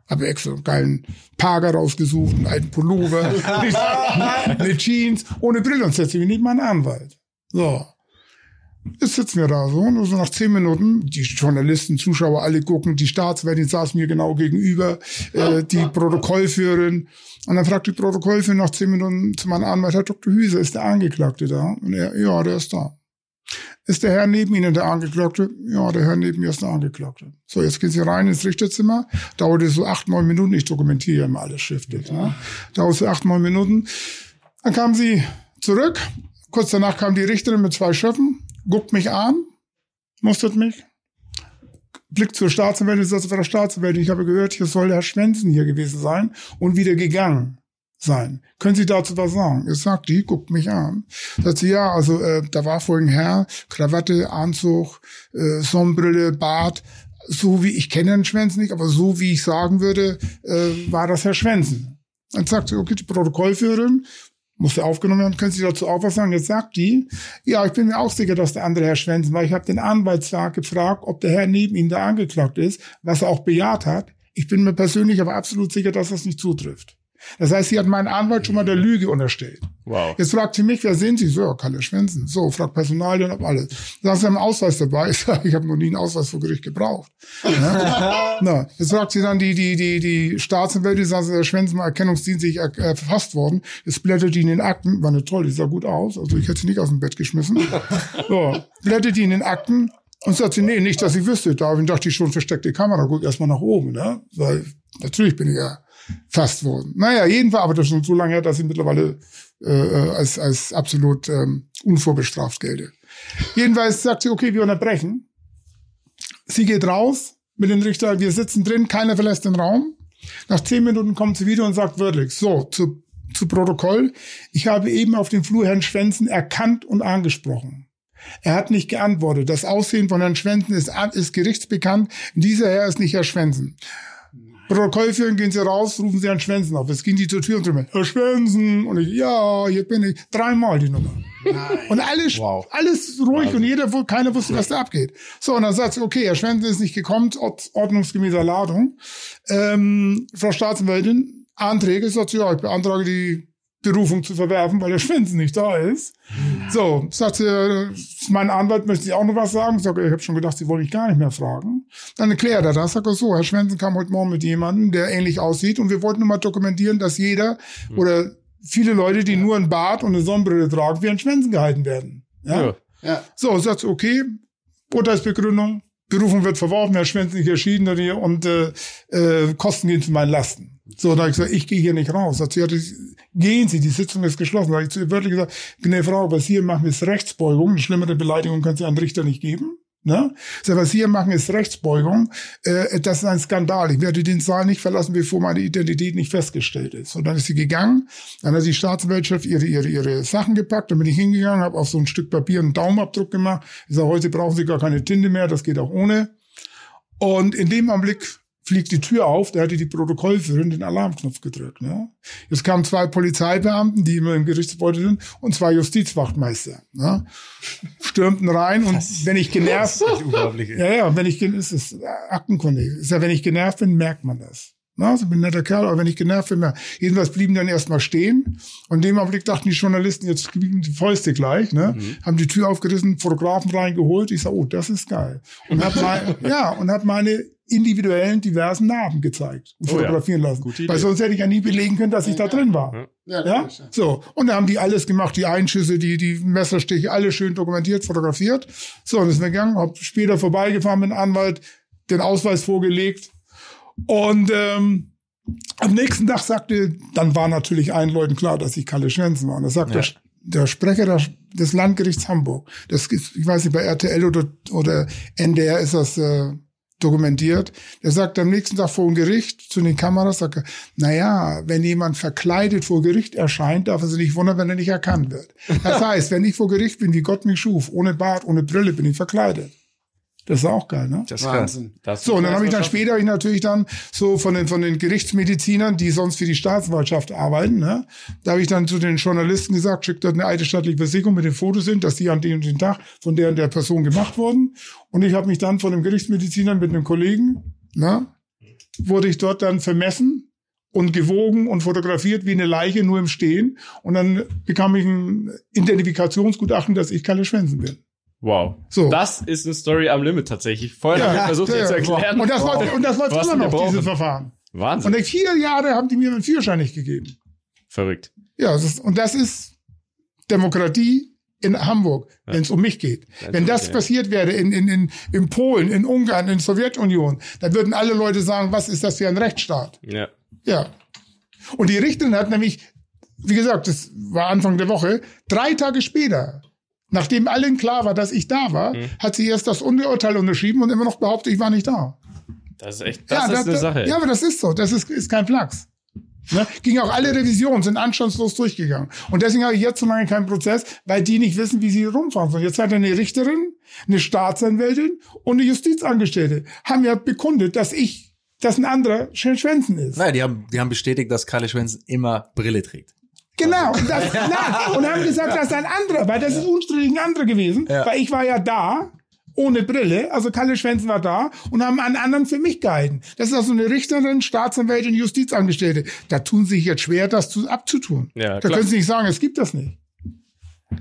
Habe extra einen geilen Parker rausgesucht, einen alten Pullover, mit Jeans, ohne Brille und setze mich nicht meinen Anwalt. So. Jetzt sitzen wir da so und so nach zehn Minuten, die Journalisten, Zuschauer, alle gucken, die Staatswärtin saß mir genau gegenüber, äh, die Protokollführerin. Und dann fragt die Protokollführerin nach zehn Minuten zu meinem Anwalt, Herr Dr. Hüse, ist der Angeklagte da? Und er, ja, der ist da. Ist der Herr neben Ihnen der Angeklagte? Ja, der Herr neben mir ist der Angeklagte. So, jetzt gehen Sie rein ins Richterzimmer. Dauerte so acht, neun Minuten. Ich dokumentiere immer alles schriftlich. Ne? Dauerte so acht, neun Minuten. Dann kamen sie zurück. Kurz danach kam die Richterin mit zwei Schöffen guckt mich an, mustert mich, blickt zur Staatsanwältin, sagt der Staatsanwältin, ich habe gehört, hier soll Herr Schwenzen hier gewesen sein und wieder gegangen. sein. Können Sie dazu was sagen? Jetzt sagt die, guckt mich an. Sagt sie, ja, also äh, da war vorhin Herr, Krawatte, Anzug, äh, Sonnenbrille, Bart, so wie, ich kenne den Schwänzen nicht, aber so wie ich sagen würde, äh, war das Herr Schwänzen. Dann sagt sie, okay, die Protokollführerin, musste aufgenommen werden, können Sie dazu auch was sagen? Jetzt sagt die, ja, ich bin mir auch sicher, dass der andere Herr Schwänzen war. Ich habe den Anwaltstag gefragt, ob der Herr neben Ihnen da angeklagt ist, was er auch bejaht hat. Ich bin mir persönlich aber absolut sicher, dass das nicht zutrifft. Das heißt, sie hat meinen Anwalt schon mal der Lüge unterstellt. Wow. Jetzt fragt sie mich, wer sind Sie? So, Kalle Schwänzen. So, fragt Personalien ob alles. Sagen Sie haben einen Ausweis dabei? Ich sage, ich habe noch nie einen Ausweis vor Gericht gebraucht. Ja? Na, jetzt fragt sie dann die, die, die, die Staatsanwälte, sagen Sie, Herr Schwänzen, mal erkennungsdienstlich er, äh, verfasst worden. Jetzt blättert die in den Akten, war nicht toll, die sah gut aus, also ich hätte sie nicht aus dem Bett geschmissen. So, blättert die in den Akten und sagt sie, nee, nicht, dass ich wüsste. Da dachte ich schon, versteckte Kamera, guck erstmal nach oben, ne? Weil natürlich bin ich ja fast worden. Naja, jedenfalls, aber das ist schon so lange her, dass ich mittlerweile äh, als, als absolut ähm, unvorbestraft gelte. Jedenfalls sagt sie, okay, wir unterbrechen. Sie geht raus mit den Richter, wir sitzen drin, keiner verlässt den Raum. Nach zehn Minuten kommt sie wieder und sagt wörtlich, so, zu, zu Protokoll, ich habe eben auf dem Flur Herrn Schwänzen erkannt und angesprochen. Er hat nicht geantwortet. Das Aussehen von Herrn Schwänzen ist, ist gerichtsbekannt. Dieser Herr ist nicht Herr Schwänzen. Protokoll führen, gehen Sie raus, rufen Sie Herrn Schwänzen auf. Jetzt ging die zur Tür und drüben, Herr Schwänzen. Und ich, ja, hier bin ich. Dreimal die Nummer. Nein. Und alles, Wow. alles ruhig und jeder, keiner wusste, was da abgeht. So, und dann sagt sie, okay, Herr Schwänzen ist nicht gekommen, ord- ordnungsgemäßer Ladung. Ähm, Frau Staatsanwältin, Anträge, sagt sie, ja, ich beantrage die Berufung zu verwerfen, weil der Schwänzen nicht da ist. So, sagt sie, äh, mein Anwalt möchte Sie auch noch was sagen. Ich sage, ich habe schon gedacht, Sie wollen mich gar nicht mehr fragen. Dann erklärt er das. Sagt er so, Herr Schwänzen kam heute Morgen mit jemandem, der ähnlich aussieht und wir wollten nur mal dokumentieren, dass jeder oder viele Leute, die nur ein Bart und eine Sonnenbrille tragen, wie ein Schwänzen gehalten werden. Ja? Ja. Ja. So, sagt sie, okay, Urteilsbegründung, Berufung wird verworfen, Herr Schwänzen nicht erschienen und äh, äh, Kosten gehen zu meinen Lasten. So, da habe ich gesagt, ich gehe hier nicht raus. Sagt sie, gehen Sie, die Sitzung ist geschlossen. Da habe ich wörtlich gesagt, eine Frau, was Sie hier machen, ist Rechtsbeugung. Eine schlimmere Beleidigung kann Sie einem Richter nicht geben. Ne? So, was Sie hier machen, ist Rechtsbeugung. Äh, das ist ein Skandal. Ich werde den Saal nicht verlassen, bevor meine Identität nicht festgestellt ist. Und dann ist sie gegangen. Dann hat die Staatsanwaltschaft ihre, ihre, ihre Sachen gepackt. Dann bin ich hingegangen, habe auf so ein Stück Papier einen Daumenabdruck gemacht. Ich sage, heute brauchen Sie gar keine Tinte mehr, das geht auch ohne. Und in dem Augenblick fliegt die Tür auf, da hatte die Protokollführerin den Alarmknopf gedrückt. Ne? Jetzt kamen zwei Polizeibeamten, die immer im Gerichtsgebäude sind, und zwei Justizwachtmeister. Ne? Stürmten rein und wenn ich genervt, Unglaublich. ja, ja, wenn ich, gen- es ist aktenkundig. Ist ja, wenn ich genervt bin, merkt man das. Na, also ich bin ein netter Kerl, aber wenn ich genervt bin, merkt. Jedenfalls blieben dann erstmal stehen. Und in dem Augenblick dachten die Journalisten, jetzt kriegen die Fäuste gleich, ne? Haben die Tür aufgerissen, Fotografen reingeholt. Ich sag, oh, das ist geil. Und hab mein, ja, und hab meine individuellen, diversen Narben gezeigt und Oh ja. fotografieren lassen. Gute Idee. Weil sonst hätte ich ja nie belegen können, dass ich da drin war. Ja, Ja, ja. so. Und da haben die alles gemacht, die Einschüsse, die, die Messerstiche, alles schön dokumentiert, fotografiert. So, und ist mir gegangen, hab später vorbeigefahren mit dem Anwalt, den Ausweis vorgelegt. Und ähm, am nächsten Tag sagte, dann war natürlich allen Leuten klar, dass ich Kalle Schwänzen war. Und das sagt Ja. der, der Sprecher der, des Landgerichts Hamburg. Das ist, ich weiß nicht, bei RTL oder, oder NDR ist das äh, dokumentiert. Der sagt am nächsten Tag vor dem Gericht zu den Kameras, sagt er, naja, wenn jemand verkleidet vor Gericht erscheint, darf er sich nicht wundern, wenn er nicht erkannt wird. Das heißt, wenn ich vor Gericht bin, wie Gott mich schuf, ohne Bart, ohne Brille, bin ich verkleidet. Das ist auch geil, ne? Das. Wahnsinn. Das So, und dann habe ich dann später. ich natürlich dann so von den, von den Gerichtsmedizinern, die sonst für die Staatsanwaltschaft arbeiten, ne, da habe ich dann zu den Journalisten gesagt, schickt dort eine alte staatliche Versicherung mit den Fotos sind, dass die an dem und den Tag von der und der Person gemacht wurden. Und ich habe mich dann von dem Gerichtsmedizinern mit einem Kollegen, ne, wurde ich dort dann vermessen und gewogen und fotografiert wie eine Leiche nur im Stehen. Und dann bekam ich ein Identifikationsgutachten, dass ich Kalle Schwänzen bin. Wow. So. Das ist eine Story am Limit tatsächlich. Vorher habe ich versucht, dir zu erklären. Und das läuft, und das läuft immer noch, brauchen. dieses Verfahren. Wahnsinn. Und in vier Jahre haben die mir einen Führerschein nicht gegeben. Verrückt. Ja, das ist, und das ist Demokratie in Hamburg, wenn es um mich geht. wenn das ja. passiert wäre in, in, in, in Polen, in Ungarn, in Sowjetunion, dann würden alle Leute sagen, was ist das für ein Rechtsstaat? Ja. Ja. Und die Richterin hat nämlich, wie gesagt, das war Anfang der Woche, drei Tage später, nachdem allen klar war, dass ich da war, Mhm. hat sie erst das Urteil unterschrieben und immer noch behauptet, ich war nicht da. Das ist echt, das ja, ist eine Sache. Ja, aber das ist so. Das ist, ist kein Flachs. Ne? Ging auch alle Revisionen, sind anstandslos durchgegangen. Und deswegen habe ich jetzt so lange keinen Prozess, weil die nicht wissen, wie sie rumfahren sollen. Jetzt hat er eine Richterin, eine Staatsanwältin und eine Justizangestellte. Haben ja bekundet, dass ich, dass ein anderer Schön Schwänzen ist. Naja, die haben, die haben bestätigt, dass Kalle Schwensen immer Brille trägt. Genau. Und, das, na, und haben gesagt, das ist ein anderer, weil das ist unstrittig ein anderer gewesen, Ja. weil ich war ja da ohne Brille, also Kalle Schwänzen war da und haben einen anderen für mich gehalten. Das ist also eine Richterin, Staatsanwältin, Justizangestellte. Da tun sie sich jetzt schwer, das zu, abzutun. Ja, da klar. können sie nicht sagen, es gibt das nicht.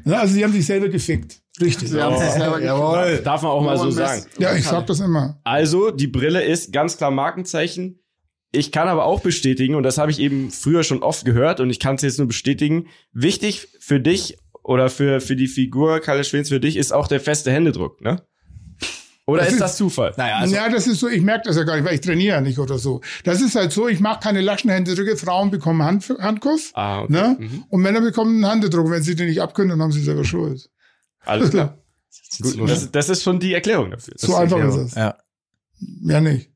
Ja, also sie haben sich selber gefickt. Richtig. Sie haben sich selber Jawohl. Darf man auch mal so sagen. Ja, ich sag das immer. Also, die Brille ist ganz klar Markenzeichen. Ich kann aber auch bestätigen, und das habe ich eben früher schon oft gehört, und ich kann es jetzt nur bestätigen, wichtig für dich oder für, für die Figur Kalle Schwens für dich ist auch der feste Händedruck, ne? Oder Das ist ist- das Zufall? Naja, also ja, das ist so, ich merke das ja gar nicht, weil ich trainiere ja nicht oder so. Das ist halt so, ich mache keine Laschenhändedrücke, Frauen bekommen Hand, Handkuss. Ah, okay. Ne? Mhm. Und Männer bekommen einen Händedruck. Wenn sie den nicht abkönnen, dann haben sie selber Schuld. Alles klar. Gut, das, das ist schon die Erklärung dafür. so einfach ist es. ja. Mehr nicht.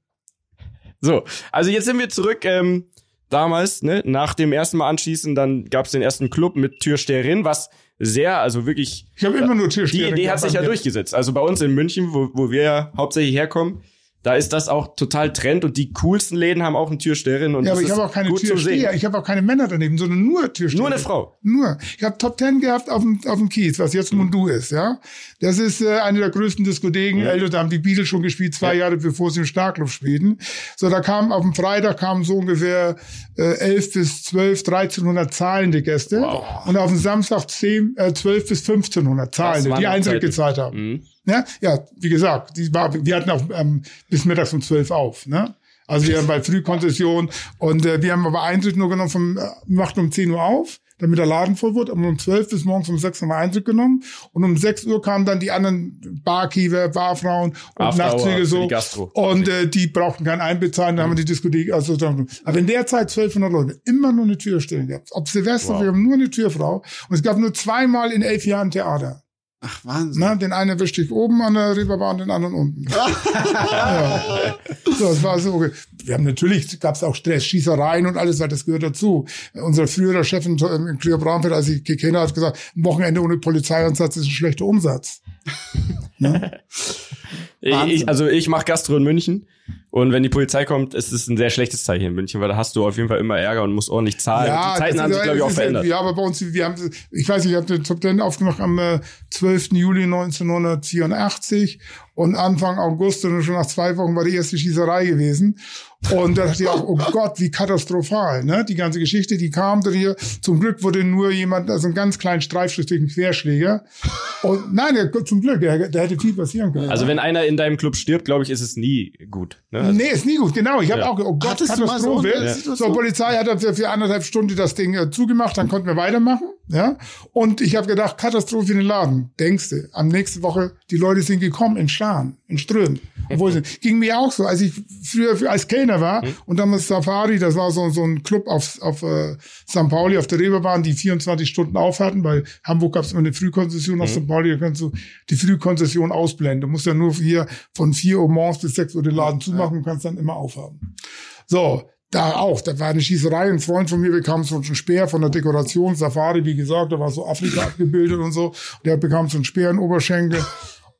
So, also jetzt sind wir zurück. Ähm, damals, ne, nach dem ersten Mal anschließen, dann gab es den ersten Club mit Türsteherin, was sehr, also wirklich, Ich habe immer nur die Türsteher. Idee hat sich ja durchgesetzt. Also bei uns in München, wo, wo wir ja hauptsächlich herkommen, da ist das auch total Trend und die coolsten Läden haben auch eine Türsteherin und Ja, aber ich habe auch keine Türsteher. Ich habe auch keine Männer daneben, sondern nur Türsteher. Nur eine Frau. Nur. Ich habe Top Ten gehabt auf dem, auf dem Kiez, was jetzt Mundu ist, ja. Das ist äh, eine der größten Diskotheken. Mhm. Älter, da haben die Beatles schon gespielt, zwei Jahre bevor sie im Starkluft spielten. So, da kam auf dem Freitag kamen so ungefähr äh, 11 bis 12, 1300 zahlende Gäste. Wow. Und auf dem Samstag 10, äh, 12 bis 1500 zahlende, die Eintritt gezahlt haben. Mhm. Ja, ja, wie gesagt, die war, wir hatten auch ähm, bis mittags um zwölf auf. Ne? Also wir haben bei Frühkonzession und äh, wir haben aber Eintritt nur genommen vom, äh, wir machten um 10 Uhr auf, damit der Laden voll wird, aber um 12 bis morgens um 6 haben wir Eintritt genommen und um 6 Uhr kamen dann die anderen Barkeeper, Barfrauen und Nachtzüge so und äh, die brauchten kein Einbezahlen, da haben wir die Diskothek, also dann, aber in der Zeit 1200 Leute, immer nur eine Türstelle gehabt. Ob Silvester, Wow. wir haben nur eine Türfrau und es gab nur zweimal in elf Jahren Theater. Ach, Wahnsinn. Na, den einen erwischte ich oben an der Reeperbahn, den anderen unten. ja. So, das war so. Wir haben natürlich, gab es auch Stress, Schießereien und alles, weil das gehört dazu. Unser früherer Chef in, in Clear Braunfeld, als ich gekennert hat, gesagt, ein Wochenende ohne Polizeieinsatz ist ein schlechter Umsatz. Ne? Ich, also ich mache Gastro in München und wenn die Polizei kommt, ist es ein sehr schlechtes Zeichen in München, weil da hast du auf jeden Fall immer Ärger und musst ordentlich zahlen. die Zeiten haben sich, glaube ich, auch verändert. Ja, aber bei uns, wir haben, ich weiß nicht, ich habe den Top Ten aufgemacht am äh, 12. Juli 1984 und Anfang August und schon nach zwei Wochen war die erste Schießerei gewesen. Und da dachte ich auch, oh Gott, wie katastrophal, ne? Die ganze Geschichte, die kam dann hier. Zum Glück wurde nur jemand, also einen ganz kleinen einen Querschläger. Und nein, der, zum Glück, der, der hätte viel passieren können. Also wenn einer in deinem Club stirbt, glaube ich, ist es nie gut. Ne? Also, Nee, ist nie gut, genau. Ich habe Ja. auch, oh Gott, Hattest du mal so Katastrophe. eine So? Polizei hat für, für anderthalb Stunden das Ding äh, zugemacht, dann konnten wir weitermachen. Ja. Und ich habe gedacht, Katastrophe in den Laden. Denkste, am nächsten Woche, die Leute sind gekommen in Scharen, in Strömen. Obwohl sie, ging mir auch so, als ich früher für- als Kellner war und damals Safari, das war so, so ein Club auf, auf äh, St. Pauli auf der Reeperbahn, die 24 Stunden aufhatten, weil Hamburg gab es immer eine Frühkonzession auf St. Pauli, da kannst du die Frühkonzession ausblenden. Du musst ja nur hier von 4 Uhr morgens bis 6 Uhr den Laden zumachen und kannst dann immer aufhaben. So, da auch, da war eine Schießerei, ein Freund von mir bekam so einen Speer von der Dekoration, Safari, wie gesagt, da war so Afrika abgebildet und so, der bekam so einen Speer in Oberschenkel.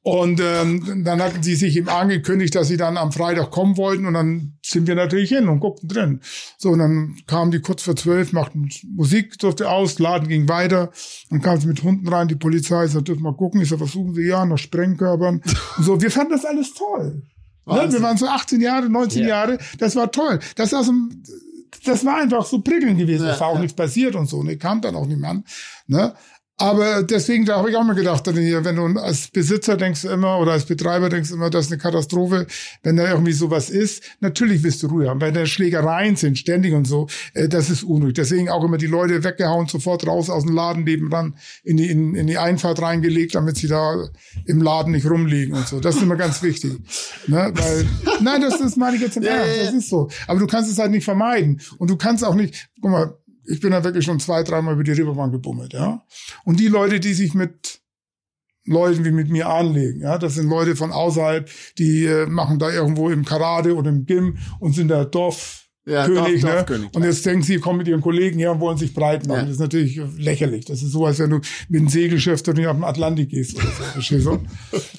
Und ähm, dann hatten sie sich ihm angekündigt, dass sie dann am Freitag kommen wollten und dann sind wir natürlich hin und guckten drin. So, und dann kamen die kurz vor zwölf, machten Musik, durfte aus, Laden ging weiter. Dann kamen sie mit Hunden rein, die Polizei sagt, dürfen mal gucken. Ich sag, was suchen Sie ja, nach Sprengkörpern. Und so, wir fanden das alles toll. Ne? Wir waren so 18 Jahre, 19 Ja. Jahre, das war toll. Das war so, das war einfach so prickelnd gewesen. Ja, es war auch ja. nichts passiert und so. Ne, kam dann auch niemand. Ne? Aber deswegen, da habe ich auch mal gedacht, wenn du als Besitzer denkst immer oder als Betreiber denkst immer, das ist eine Katastrophe, wenn da irgendwie sowas ist. Natürlich willst du Ruhe haben, weil da Schlägereien sind, ständig und so, äh, das ist unruhig. Deswegen auch immer die Leute weggehauen, sofort raus aus dem Laden nebenan in die, in, in die Einfahrt reingelegt, damit sie da im Laden nicht rumliegen und so. Das ist immer ganz wichtig. Ne? Weil, nein, das, das meine ich jetzt im Ernst, das ist so. Aber du kannst es halt nicht vermeiden. Und du kannst auch nicht, guck mal, ich bin da wirklich schon zwei, dreimal über die Reeperbahn gebummelt, ja. Und die Leute, die sich mit Leuten wie mit mir anlegen, ja, das sind Leute von außerhalb, die äh, machen da irgendwo im Karate oder im Gym und sind da Dorf Ja, König, Dorf- ne? Dorfkönig, Und jetzt denken sie, kommen mit ihren Kollegen her und wollen sich breit machen. Ja. Das ist natürlich lächerlich. Das ist so, als wenn du mit einem Segelschiff auf den Atlantik gehst oder so. Verstehst du?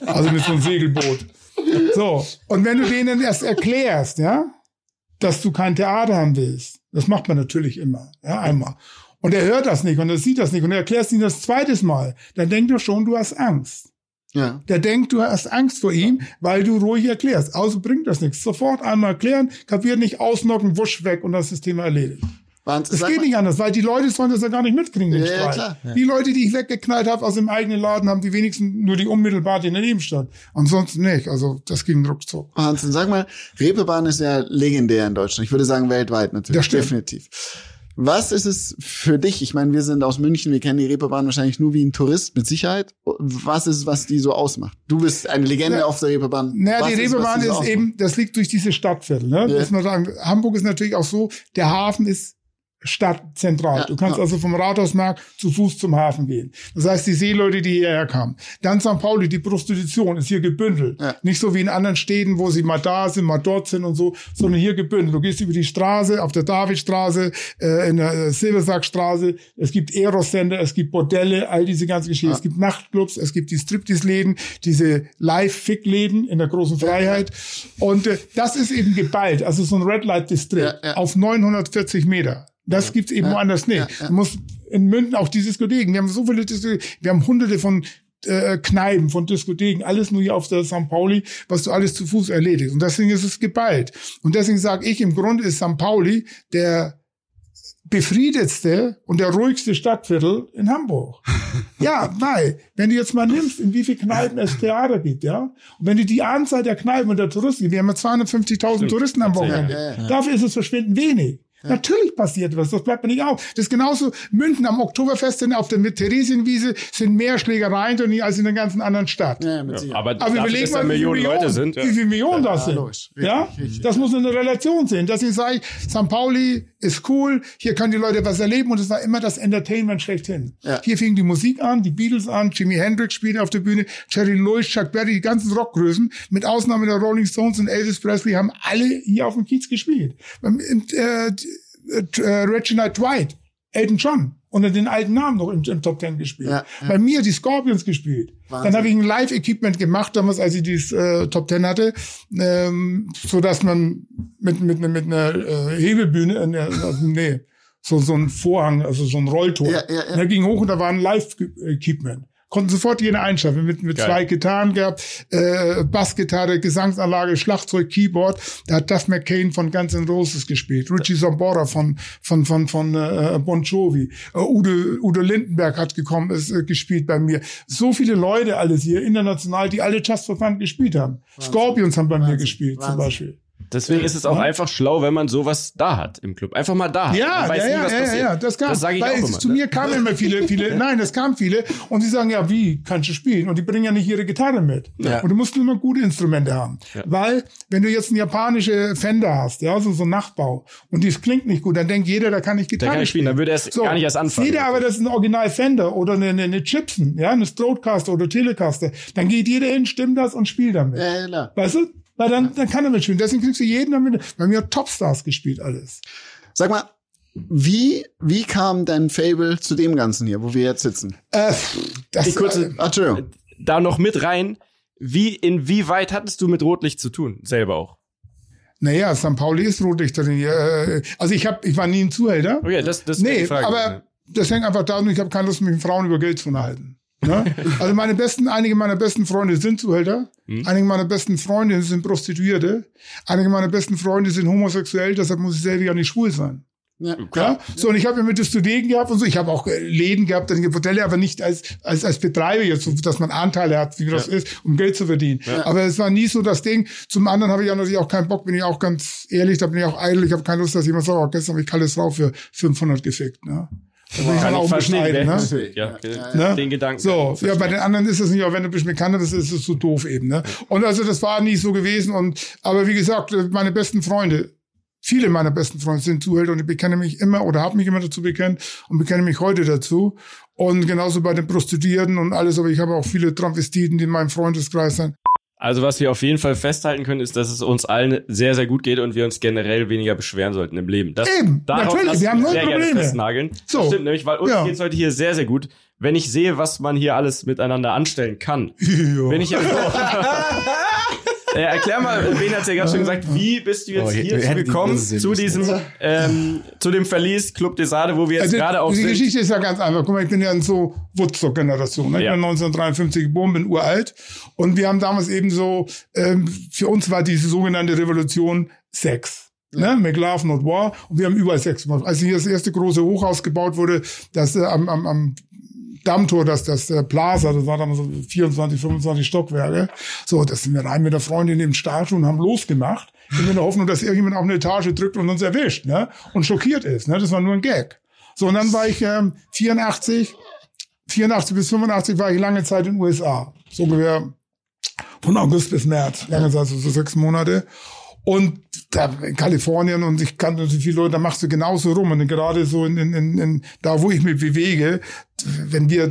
Also mit so einem Segelboot. So. Und wenn du denen erst erklärst, ja, dass du kein Theater haben willst, das macht man natürlich immer, ja, einmal. Und er hört das nicht und er sieht das nicht und er erklärst ihm das zweites Mal, dann denkt er schon, du hast Angst. Ja. Der denkt, du hast Angst vor ihm, weil du ruhig erklärst. Also bringt das nichts. Sofort einmal erklären, kapiert nicht, ausnocken, wusch weg und das ist das Thema erledigt. Wahnsinn. Das Sag geht mal, nicht anders, weil die Leute sollen das ja gar nicht mitkriegen, den Ja, ja, Streit. klar. Die Leute, die ich weggeknallt habe aus dem eigenen Laden, haben die wenigsten nur die unmittelbar, die daneben stand. Ansonsten nicht. Also das ging ruckzuck. Wahnsinn. Sag mal, Reeperbahn ist ja legendär in Deutschland. Ich würde sagen weltweit natürlich. Das stimmt. Definitiv. Was ist es für dich? Ich meine, wir sind aus München, wir kennen die Reeperbahn wahrscheinlich nur wie ein Tourist, mit Sicherheit. Was ist es, was die so ausmacht? Du bist eine Legende Na, auf der Reeperbahn. Naja, die ist, Reeperbahn die so ist eben, das liegt durch diese Stadtviertel. Ne? Ja. Muss man sagen, Hamburg ist natürlich auch so, der Hafen ist stadtzentral. Ja, du kannst ja. also vom Rathausmarkt zu Fuß zum Hafen gehen. Das heißt, die Seeleute, die hierher kamen. Dann St. Pauli, die Prostitution ist hier gebündelt. Ja. Nicht so wie in anderen Städten, wo sie mal da sind, mal dort sind und so, sondern hier gebündelt. Du gehst über die Straße, auf der Davidstraße, äh, in der Silbersackstraße. Es gibt Eros-Sender, es gibt Bordelle, all diese ganzen Geschichten. Es gibt Nachtclubs, es gibt die Striptease-Läden, diese Live-Fick-Läden in der großen Freiheit. Und äh, das ist eben geballt, also so ein Red Light District auf 940 Meter. Das gibt's eben Ja, woanders nicht. ja, ja. Du musst in München auch die Diskotheken. Wir haben so viele Diskotheken. Wir haben hunderte von äh, Kneipen, von Diskotheken, alles nur hier auf der St. Pauli, was du alles zu Fuß erledigst. Und deswegen ist es geballt. Und deswegen sage ich, im Grunde ist St. Pauli der befriedetste und der ruhigste Stadtviertel in Hamburg. ja, weil, wenn du jetzt mal nimmst, in wie viel Kneipen es Theater gibt, ja, und wenn du die Anzahl der Kneipen und der Touristen, wir haben ja 250.000 Touristen am Wochenende, Ja, ja, dafür ist es verschwindend wenig. Natürlich passiert was, das bleibt mir nicht auf. Das ist genauso München am Oktoberfest in- auf der mit Theresienwiese sind mehr Schlägereien drin als in der ganzen anderen Stadt. Ja. Aber, Aber dafür, überleg dass da mal, wie viele Millionen Millionen, Leute sind. Ja. wie viele Millionen das sind. logisch. Richtig, ja, richtig. das muss eine Relation sehen. Deswegen sage ich, St. Pauli ist cool, hier können die Leute was erleben und es war immer das Entertainment schlechthin. Ja. Hier fing die Musik an, die Beatles an, Jimi Hendrix spielte auf der Bühne, Jerry Lewis, Chuck Berry, die ganzen Rockgrößen, mit Ausnahme der Rolling Stones und Elvis Presley, haben alle hier auf dem Kiez gespielt. Ähm, Äh, äh, Reginald Dwight, Elton John, unter den alten Namen noch im, im Top Ten gespielt. Ja, ja. Bei mir die Scorpions gespielt. Wahnsinn. Dann habe ich ein Live-Equipment gemacht, damals, als ich dieses äh, Top Ten hatte, ähm, so dass man mit mit mit einer äh, Hebelbühne, äh, also, nee, so so ein Vorhang, also so ein Rolltor, Ja, ja, ja. Und der ging hoch und da war ein Live-Equipment. Konnten sofort jeder einschalten, mit, mit Geil. zwei Gitarren gehabt, äh, Bassgitarre, Gesangsanlage, Schlagzeug, Keyboard. Da hat Duff McCain von Guns N' Roses gespielt, Richie Sambora von von von von äh, Bon Jovi, äh, Udo Udo Lindenberg hat gekommen, ist äh, gespielt bei mir. So viele Leute alles hier international, die alle Just for Fun gespielt haben. Scorpions haben bei mir Wahnsinn. gespielt zum Wahnsinn. Beispiel. Deswegen ist es auch einfach schlau, wenn man sowas da hat im Club. Einfach mal da. Ja, ja, nie, ja, was ja, passiert. ja, das kam. Das sage ich Weil auch es- immer. Zu ne? mir kamen immer viele, viele, nein, es kamen viele und die sagen, ja, wie kannst du spielen? Und die bringen ja nicht ihre Gitarre mit. Ja. Und du musst immer gute Instrumente haben. Ja. Weil, wenn du jetzt eine japanische Fender hast, ja, so, so ein Nachbau, und die klingt nicht gut, dann denkt jeder, da kann ich Gitarre kann nicht spielen, dann würde er es gar nicht erst anfangen. Jeder aber, das ist ein Original Fender oder eine, eine, eine Gibson, ja, eine Strodecaster oder Telecaster, dann geht jeder hin, stimmt das und spielt damit. Ja, ja, klar. Weißt du? Weil dann, dann kann er mitspielen. Deswegen kriegst du jeden damit. Bei mir hat Topstars gespielt alles. Sag mal, wie, wie kam dein Fable zu dem Ganzen hier, wo wir jetzt sitzen? Äh, das, Die kurze- äh. Da noch mit rein. Wie, inwieweit hattest du mit Rotlicht zu tun? Selber auch. Naja, St. Pauli ist Rotlichterin. Äh, also ich hab, ich war nie ein Zuhälter. Okay, das, das nee, die Frage. aber das hängt einfach daran, ich habe keine Lust, mich mit Frauen über Geld zu unterhalten. Ne? Also meine besten, einige meiner besten Freunde sind Zuhälter, Hm. einige meiner besten Freunde sind Prostituierte, einige meiner besten Freunde sind homosexuell, deshalb muss ich selber ja nicht schwul sein. Ja. Ja? So, und ich habe ja mit Diskotheken gehabt und so. Ich habe auch äh, Läden gehabt, dann Hotel, aber nicht als, als, als Betreiber jetzt, so, dass man Anteile hat, wie das ist, um Geld zu verdienen. Aber es war nie so das Ding. Zum anderen habe ich ja natürlich auch keinen Bock, bin ich auch ganz ehrlich, da bin ich auch eitel. Ich habe keine Lust, dass jemand sagt, oh, gestern habe ich Kalles Frau für 500 gefickt. Ne? Da bin ich Kann auch verstehen, bescheiden. ne? Ne? Ja, Ne? den Gedanken. So, ja, bei den anderen ist es nicht, aber wenn du bist mit das ist es so doof eben, ne? Und also das war nie so gewesen und, aber wie gesagt, meine besten Freunde, viele meiner besten Freunde sind Zuhälter und ich bekenne mich immer oder habe mich immer dazu bekennt und bekenne mich heute dazu. Und genauso bei den Prostituierten und alles, aber ich habe auch viele Transvestiten, die in meinem Freundeskreis sind. Also was wir auf jeden Fall festhalten können, ist, dass es uns allen sehr, sehr gut geht und wir uns generell weniger beschweren sollten im Leben. Das, Eben, natürlich, wir haben null Probleme. festnageln. So. Das stimmt nämlich, weil uns Ja. geht's heute hier sehr, sehr gut. Wenn ich sehe, was man hier alles miteinander anstellen kann. Ja. Wenn ich ja äh, erklär mal, wen hat's ja gerade schon gesagt, wie bist du jetzt Oh, hierzu die gekommen zu diesem, ähm, zu dem Verlies Club des Sade, wo wir jetzt Also, gerade auch die sind? Geschichte ist ja ganz einfach. Guck mal, ich bin ja in so Woodstock-Generation. Ne? Ich Ja. bin 1953 geboren, bin uralt. Und wir haben damals eben so, ähm, für uns war diese sogenannte Revolution Sex. Ne? Love, Not War. Und wir haben überall Sex gemacht. Als hier das erste große Hochhaus gebaut wurde, das äh, am, am, am Dammtor, das, das äh, Plaza, das war damals so 24, 25 Stockwerke. So, das sind wir rein mit der Freundin im Startschuh und haben losgemacht. In der Hoffnung, dass irgendjemand auf eine Etage drückt und uns erwischt, ne? Und schockiert ist, ne? Das war nur ein Gag. So, und dann war ich ähm, 84, 84 bis 85 war ich lange Zeit in den USA. So ungefähr von August bis März, lange Zeit, so, so sechs Monate. Und da in Kalifornien und ich kannte so viele Leute, da machst du genauso rum. Und gerade so in, in, in, in da, wo ich mich bewege, wenn wir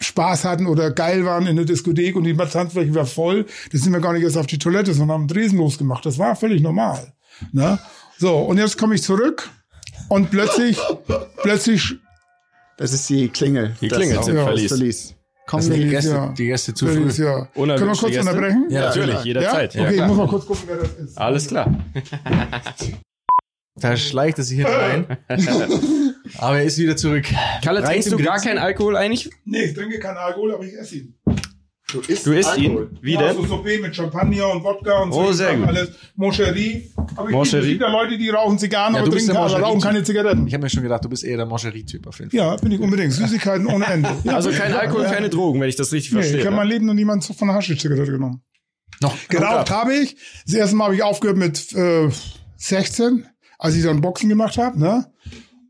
Spaß hatten oder geil waren in der Diskothek und die Tanzfläche war voll, da sind wir gar nicht erst auf die Toilette, sondern haben Dresen losgemacht. Das war völlig normal. Ne? So, und jetzt komme ich zurück und plötzlich, plötzlich Das ist die Klingel. Die Das Klingel ist im das Verlies. Verlies. Komm, Das sind die Verlies, Gäste, ja. die Gäste zu früh. Verlies, ja. Können wir kurz Gäste? unterbrechen? Ja, Natürlich, jederzeit. Ja? Okay, ich muss mal kurz gucken, wer das ist. Alles klar. Da schleicht er sich hier rein. Aber er ist wieder zurück. Kalle, trinkst du gar keinen Alkohol eigentlich? Nee, ich trinke keinen Alkohol, aber ich esse ihn. Du isst, Du isst Alkohol. ihn? Wie ja, denn? So Sorbet mit Champagner und Wodka und so. Oh, sehr gut. Alles. Moncherie. Aber ich Moncherie. es gibt ja Leute, die rauchen Zigarren, Ja, aber trinken aber rauchen keine Zigaretten. Ich habe mir schon gedacht, du bist eher der Mangerie-Typ auf jeden Fall. Ja, bin ich unbedingt. Süßigkeiten ohne Ende. Ja, Also kein Alkohol, ja. keine Drogen, wenn ich das richtig Nee, verstehe. ich habe ne? mein Leben noch niemand von einer Haschisch-Zigarette genommen. Noch. Geraucht habe ich. Das erste Mal habe ich aufgehört mit äh, 16, als ich dann Boxen gemacht habe. Ne?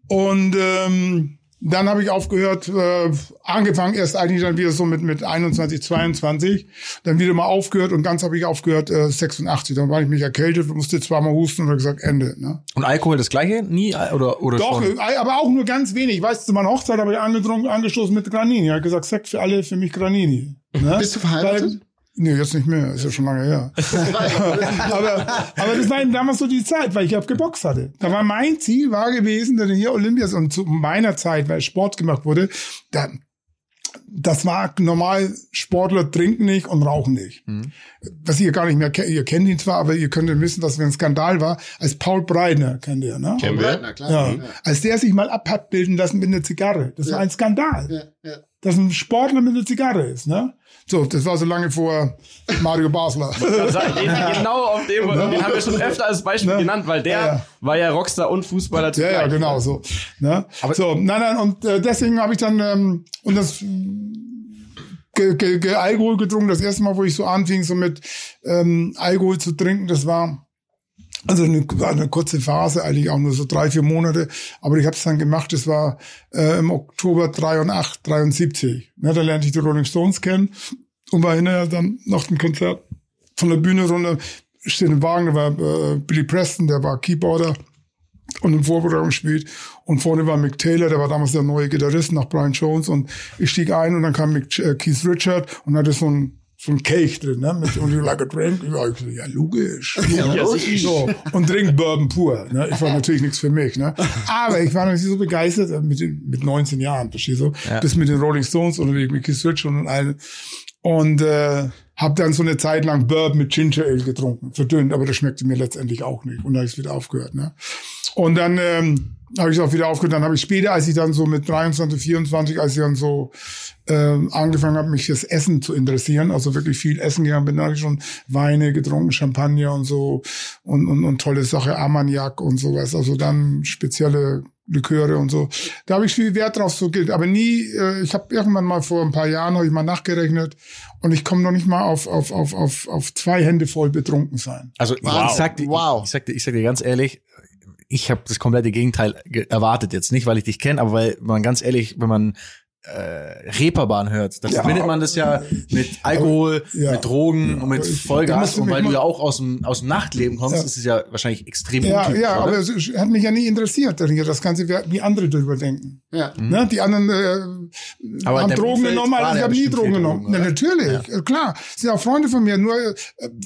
Und ähm, dann habe ich aufgehört, äh, angefangen erst eigentlich dann wieder so mit mit 21, 22, dann wieder mal aufgehört und ganz habe ich aufgehört äh, 86. Dann war ich mich erkältet, musste zweimal husten und habe gesagt Ende. Ne? Und Alkohol das gleiche? Nie? Oder, oder Doch, schon? äh, aber auch nur ganz wenig. Weißt du, zu meiner Hochzeit habe ich angetrunken, angestoßen mit Granini. Er hat gesagt, Sekt für alle, für mich Granini. Ne? Bist du verheiratet? Weil, nee, jetzt nicht mehr. Ist ja schon lange her. aber, aber das war eben damals so die Zeit, weil ich ja geboxt hatte. Da war mein Ziel, war gewesen, dass hier Olympias und zu meiner Zeit, weil Sport gemacht wurde, da, das war normal, Sportler trinken nicht und rauchen nicht. Was ihr gar nicht mehr kennt, ihr kennt ihn zwar, aber ihr könnt ja wissen, dass wir ein Skandal war, als Paul Breitner, kennt ihr, ne? Kennen wir. Na klar. Ja. Als der sich mal ab hat bilden lassen mit einer Zigarre. Das war ein Skandal. Ja, ja. Dass ein Sportler mit einer Zigarre ist, ne? So, das war so lange vor Mario Basler. Den- genau auf dem, den haben wir schon öfter als Beispiel Ne? genannt, weil der Ja, ja. war ja Rockstar und Fußballer Ja, zugleich. ja, genau so. Ne? so, nein, nein, und äh, deswegen habe ich dann ähm, und das ge, ge, ge Alkohol getrunken. Das erste Mal, wo ich so anfing, so mit ähm, Alkohol zu trinken, das war also eine, eine kurze Phase, eigentlich auch nur so drei, vier Monate. Aber ich habe es dann gemacht. Das war äh, im Oktober 83, 73. Ne, da lernte ich die Rolling Stones kennen und war hinterher dann nach dem Konzert von der Bühne runter, steht im Wagen, da war äh, Billy Preston, der war Keyboarder und im Vorprogramm gespielt. Und vorne war Mick Taylor, der war damals der neue Gitarrist nach Brian Jones. Und ich stieg ein und dann kam Mick, äh, Keith Richard und hatte so ein so ein Kelch drin, ne? Mit und you like a drink? Ja, ich so, ja logisch. Ja, so, und trink Bourbon pur. Ne? Ich war natürlich nichts für mich. Ne? Aber ich war natürlich so begeistert äh, mit, mit 19 Jahren, verstehst du? Ja. Bis mit den Rolling Stones unterwegs, mit Keith Richard und allen. Und äh, habe dann so eine Zeit lang Bourbon mit Ginger Ale getrunken, verdünnt, aber das schmeckte mir letztendlich auch nicht. Und da habe ich wieder aufgehört. Ne? Und dann ähm, habe ich auch wieder aufgehört. Dann habe ich später, als ich dann so mit 23, 24, als ich dann so ähm, angefangen habe, mich fürs Essen zu interessieren, also wirklich viel essen gegangen bin, dann habe ich schon Weine getrunken, Champagner und so und, und, und tolle Sache, Armagnac und sowas. Also dann spezielle Liköre und so. Da habe ich viel Wert drauf so gilt. Aber nie, äh, ich habe irgendwann mal vor ein paar Jahren, habe ich mal nachgerechnet und ich komme noch nicht mal auf, auf, auf, auf, auf zwei Hände voll betrunken sein. Also Wow. ich sag dir, Wow. ich, ich, sag dir, ich sag dir ganz ehrlich, ich habe das komplette Gegenteil ge- erwartet jetzt. Nicht, weil ich dich kenne, aber weil man ganz ehrlich, wenn man äh, Reeperbahn hört, dann Ja. verbindet man das ja mit Alkohol, Ja. mit Drogen und mit da Vollgas. Und weil du ja auch aus dem, aus dem Nachtleben kommst, Ja. ist es ja wahrscheinlich extrem Ja, untypisch, ja, oder? aber es hat mich ja nie interessiert, das Ganze, wie andere darüber denken. Ja. Ne? Die anderen äh, Mhm. Aber haben Drogen Umfeld genommen, waren also ich ja habe nie Drogen genommen. Drogen, Na, natürlich, äh, klar. Sind auch Freunde von mir, nur äh,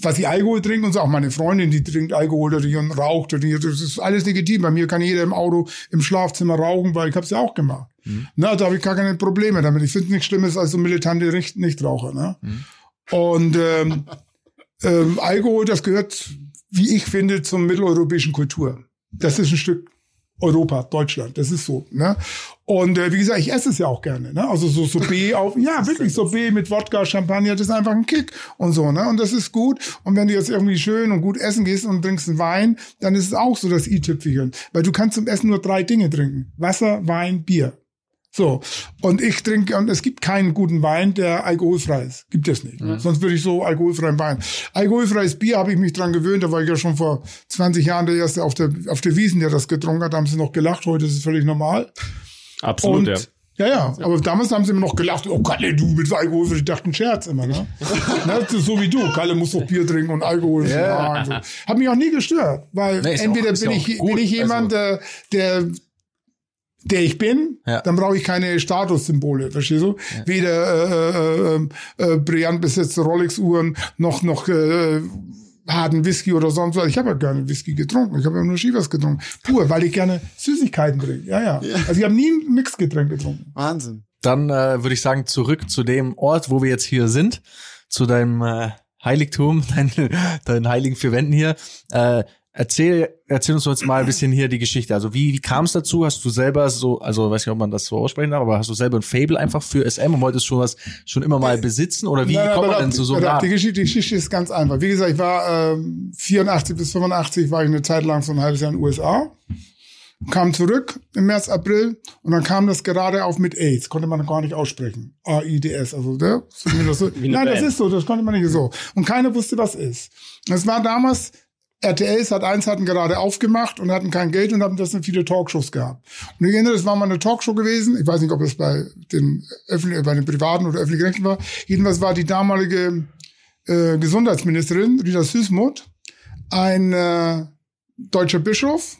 was sie Alkohol trinken und so, auch meine Freundin, die trinkt Alkohol oder die und raucht oder die, das ist alles legitim. Bei mir kann jeder im Auto, im Schlafzimmer rauchen, weil ich habe es ja auch gemacht. Mhm. Na, da habe ich gar keine Probleme damit. Ich finde nichts Schlimmes als so militante Richt- Nichtraucher. Ne? Mhm. Und ähm, ähm, Alkohol, das gehört, wie ich finde, zum mitteleuropäischen Kultur. Das ist ein Stück Europa, Deutschland, das ist so. Ne? Und äh, wie gesagt, ich esse es ja auch gerne. Ne? Also so so B auf, ja wirklich so B mit Wodka, Champagner, das ist einfach ein Kick und so. Ne? Und das ist gut. Und wenn du jetzt irgendwie schön und gut essen gehst und trinkst einen Wein, dann ist es auch so das i-Tüpfelchen. Weil du kannst zum Essen nur drei Dinge trinken. Wasser, Wein, Bier. So. Und ich trinke, und es gibt keinen guten Wein, der alkoholfrei ist. Gibt es nicht. Sonst würde ich so alkoholfreien Wein. Alkoholfreies Bier habe ich mich dran gewöhnt. Da war ich ja schon vor 20 Jahren der Erste auf der, auf der Wiesen, der das getrunken hat. Da haben sie noch gelacht. Heute ist es völlig normal. Absolut, Und, ja. ja, ja, aber damals haben sie immer noch gelacht, oh Kalle, du mit Alkohol, ich dachte ein Scherz immer, ne? ne? So wie du, Kalle muss doch Bier trinken und Alkohol. Ja. und so. Hat mich auch nie gestört, weil Nee, entweder auch- bin, ich, bin ich jemand, also- der, der der ich bin, Ja. dann brauche ich keine Statussymbole, verstehst du? Weder äh, äh, äh, brillant besetzte Rolex-Uhren noch noch äh, harten Whisky oder sonst was. Ich habe ja gerne Whisky getrunken. Ich habe ja nur Chivas getrunken. Pur, weil ich gerne Süßigkeiten trinke. Ja, ja. Also ich habe nie ein Mixgetränk getrunken. Wahnsinn. Dann äh, würde ich sagen, zurück zu dem Ort, wo wir jetzt hier sind, zu deinem äh, Heiligtum, dein, deinen heiligen vier Wänden hier. Äh, erzähl, erzähl uns jetzt mal ein bisschen hier die Geschichte. Also wie, wie kam es dazu? Hast du selber so, also weiß nicht, ob man das so aussprechen darf, aber hast du selber ein Fable einfach für SM und wolltest schon was schon immer mal besitzen? Oder wie nein, kommt man denn zu so aber nah? die, Geschichte, die Geschichte ist ganz einfach. Wie gesagt, ich war ähm, 84 bis 85 war ich eine Zeit lang so ein halbes Jahr in den USA. Kam zurück im März, April und dann kam das gerade auf mit AIDS. Konnte man gar nicht aussprechen. A-I-D-S. Also, ne? So wie das so. Nein, das ist so. Das konnte man nicht so. Und keiner wusste, was ist. Das war damals, RTL Sat 1 hatten gerade aufgemacht und hatten kein Geld und haben das in viele Talkshows gehabt. Und ich erinnere, das war mal eine Talkshow gewesen. Ich weiß nicht, ob es bei den öffentlichen, bei den privaten oder öffentlichen Rechten war. Jedenfalls war die damalige äh, Gesundheitsministerin Rita Süßmuth ein äh, deutscher Bischof,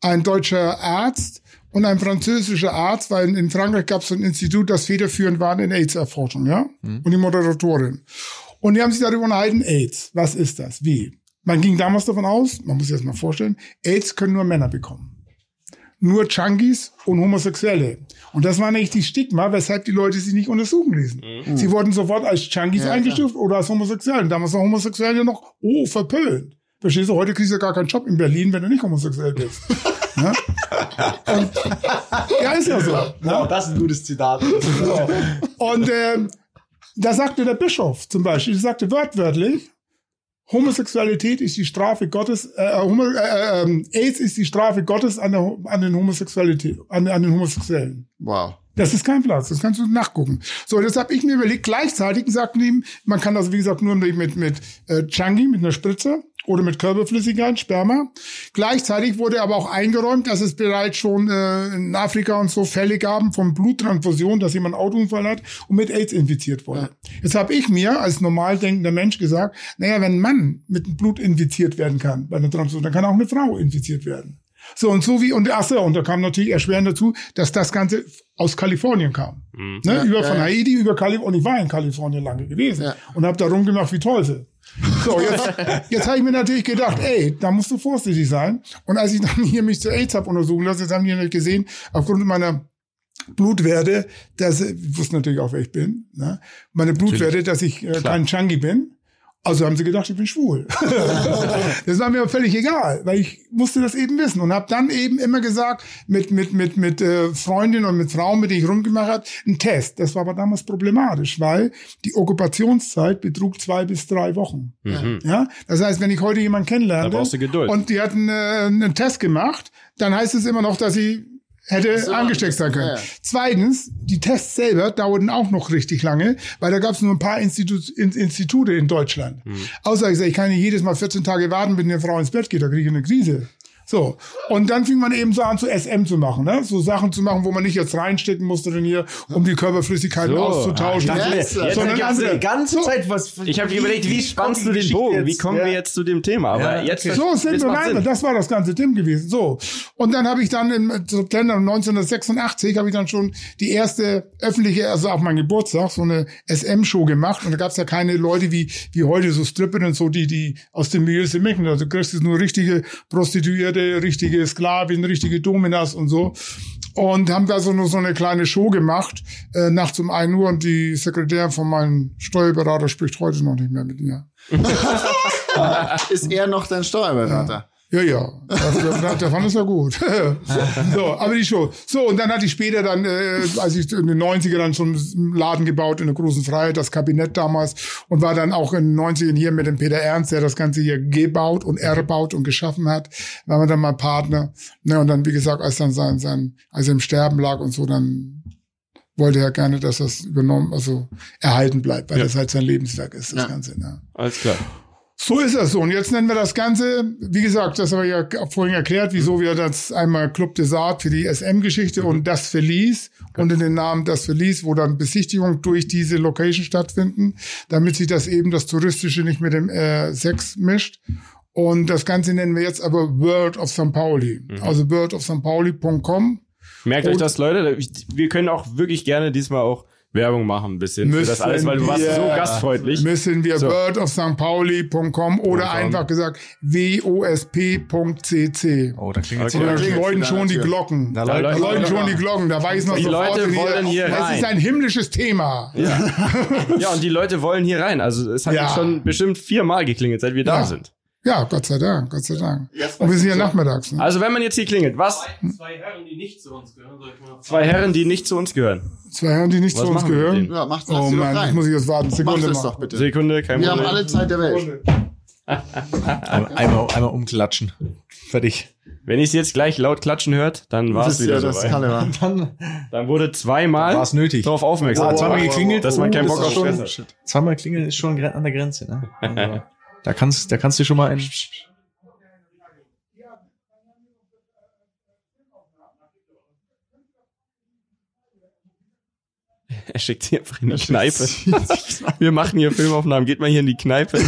ein deutscher Arzt und ein französischer Arzt, weil in, Frankreich gab es so ein Institut, das federführend war in AIDS-Erforschung, ja? Und die Moderatorin. Und die haben sich darüber unterhalten, AIDS, was ist das, wie? Man ging damals davon aus, man muss sich das mal vorstellen, AIDS können nur Männer bekommen. Nur Junkies und Homosexuelle. Und das war nicht die Stigma, weshalb die Leute sie nicht untersuchen ließen. Sie wurden sofort als Junkies Ja, eingestuft oder als Homosexuellen. Damals war Homosexuelle noch, oh, verpönt. Verstehst du, heute kriegst du gar keinen Job in Berlin, wenn du nicht homosexuell bist. ne? Und, ja, ist ja so. Ne? das ist ein gutes Zitat. Und ähm, da sagte der Bischof zum Beispiel, er sagte wörtwörtlich, Homosexualität ist die Strafe Gottes, äh, Homo, äh, ähm, AIDS ist die Strafe Gottes an, der, an den Homosexualität, an, an den Homosexuellen. Wow. Das ist kein Platz, das kannst du nachgucken. So, das habe ich mir überlegt. Gleichzeitig sagten ihm, man kann das wie gesagt nur mit mit, mit äh, Changi, mit einer Spritze oder mit Körperflüssigkeit, Sperma. Gleichzeitig wurde aber auch eingeräumt, dass es bereits schon äh, in Afrika und so Fälle gaben von Bluttransfusion, dass jemand einen Autounfall hat und mit AIDS infiziert wurde. Jetzt habe ich mir als normal denkender Mensch gesagt, naja, wenn ein Mann mit Blut infiziert werden kann bei einer Transfusion, dann kann auch eine Frau infiziert werden. So und so wie und ach so, und da kam natürlich erschwerend dazu, dass das Ganze aus Kalifornien kam. Ne? über von ja. Haiti über Kalifornien. Und ich war in Kalifornien lange gewesen Ja. und habe da rumgemacht wie Teufel. So, jetzt, jetzt habe ich mir natürlich gedacht, ey, da musst du vorsichtig sein. Und als ich dann hier mich zu AIDS habe untersuchen lassen, jetzt haben die natürlich gesehen, aufgrund meiner Blutwerte, dass ich wusste natürlich auch, wer ich bin, ne? meine Blutwerte, dass ich äh, kein Changi bin. Also haben sie gedacht, ich bin schwul. das war mir völlig egal, weil ich musste das eben wissen und habe dann eben immer gesagt mit mit mit mit äh, Freundinnen und mit Frauen, mit denen ich rumgemacht habe, ein Test. Das war aber damals problematisch, weil die Okkupationszeit betrug zwei bis drei Wochen. Ja, das heißt, wenn ich heute jemanden kennenlerne Da brauchst du Geduld. und die hatten äh, einen Test gemacht, dann heißt es immer noch, dass sie hätte So. angesteckt sein können. Ja. Zweitens, die Tests selber dauerten auch noch richtig lange, weil da gab es nur ein paar Institu in, Institute in Deutschland. Außer ich sage, ich kann nicht jedes Mal 14 Tage warten, bis eine Frau ins Bett geht, da kriege ich eine Krise. So. Und dann fing man eben so an, zu SM zu machen, ne? So Sachen zu machen, wo man nicht jetzt reinstecken musste denn hier, um die Körperflüssigkeiten So. auszutauschen. Ah, ich dachte, Yes. jetzt Sondern ergab's andere. die ganze So. Zeit was. Ich habe überlegt, wie spannst du den Bogen? Wie kommen wir jetzt zu dem Thema? Aber Ja, jetzt okay. So sind jetzt wir rein. Das war das ganze Tim gewesen. So. Und dann habe ich dann im September 1986 habe ich dann schon die erste öffentliche, also auf meinem Geburtstag, so eine SM-Show gemacht. Und da gab es ja keine Leute wie, wie heute, so Stripper und so, die, die aus dem Milieu sind. Also du kriegst nur richtige Prostituierte, richtige Sklavin, richtige Dominas und so. Und haben da so nur so eine kleine Show gemacht, äh, nachts um 1 Uhr und die Sekretärin von meinem Steuerberater spricht heute noch nicht mehr mit mir. Ist er noch dein Steuerberater? Ja, ja, das, der, der fand es ja gut. so, aber die Show. So, und dann hatte ich später dann, äh, als ich in den 90er dann schon einen Laden gebaut in der großen Freiheit, das Kabinett damals, und war dann auch in den 90ern hier mit dem Peter Ernst, der das Ganze hier gebaut und erbaut und geschaffen hat, war man dann mal Partner. Ne, und dann, wie gesagt, als dann sein, sein, als er im Sterben lag und so, dann wollte er gerne, dass das übernommen, also erhalten bleibt, weil Ja. das halt sein Lebenswerk ist, das Ja. Ganze. Ne? Alles klar. So ist das so. Und jetzt nennen wir das Ganze, wie gesagt, das habe ich ja vorhin erklärt, wieso wir das einmal Club des Art für die SM-Geschichte und das Verlies unter den Namen das Verlies, wo dann Besichtigungen durch diese Location stattfinden, damit sich das eben das Touristische nicht mit dem äh, Sex mischt. Und das Ganze nennen wir jetzt aber World of St. Pauli. Also worldofstpauli.com. Merkt euch Und- das, Leute. Wir können auch wirklich gerne diesmal auch Werbung machen, ein bisschen für das alles, weil du warst wir- so gastfreundlich. Müssen wir So. worldofstpauli.com oder einfach gesagt wosp.cc. Oh, da klingelt Okay. Da läuten schon die. Glocken. Da Da läuten läuten schon Glocken. die Glocken. Da weiß man Die sofort, Leute hier- wollen hier Es rein. ist ein himmlisches Thema. Ja, und die Leute wollen hier rein. Also es hat Ja. schon bestimmt viermal geklingelt, seit wir da Ja. sind. Ja, Gott sei Dank, Gott sei Dank. Jetzt Und wir sind ja so. nachmittags. Ne? Also wenn man jetzt hier klingelt, was? Zwei Herren, die nicht zu uns gehören, soll ich mal Zwei Herren, die nicht zu uns gehören. Zwei Herren, die nicht Was zu uns gehören. Ja, macht Oh sie doch Mann, rein. jetzt muss ich jetzt warten. Mach Sekunde das mal. doch bitte. Sekunde, kein Wir haben Problem. alle Zeit der Welt. Einmal, einmal umklatschen. Fertig. Wenn ich es jetzt gleich laut klatschen hört, dann war es Das wieder ja das soweit. Dann Dann wurde zweimal war es nötig. darauf aufmerksam. Ah, zweimal geklingelt. dass man keinen Oh, Bock das auf Stress hat. Zweimal klingeln ist schon an der Grenze. Ne? Da kannst, da kannst du schon mal ein. Er schickt sie einfach in die Kneipe. Wir machen hier Filmaufnahmen. Geht mal hier in die Kneipe.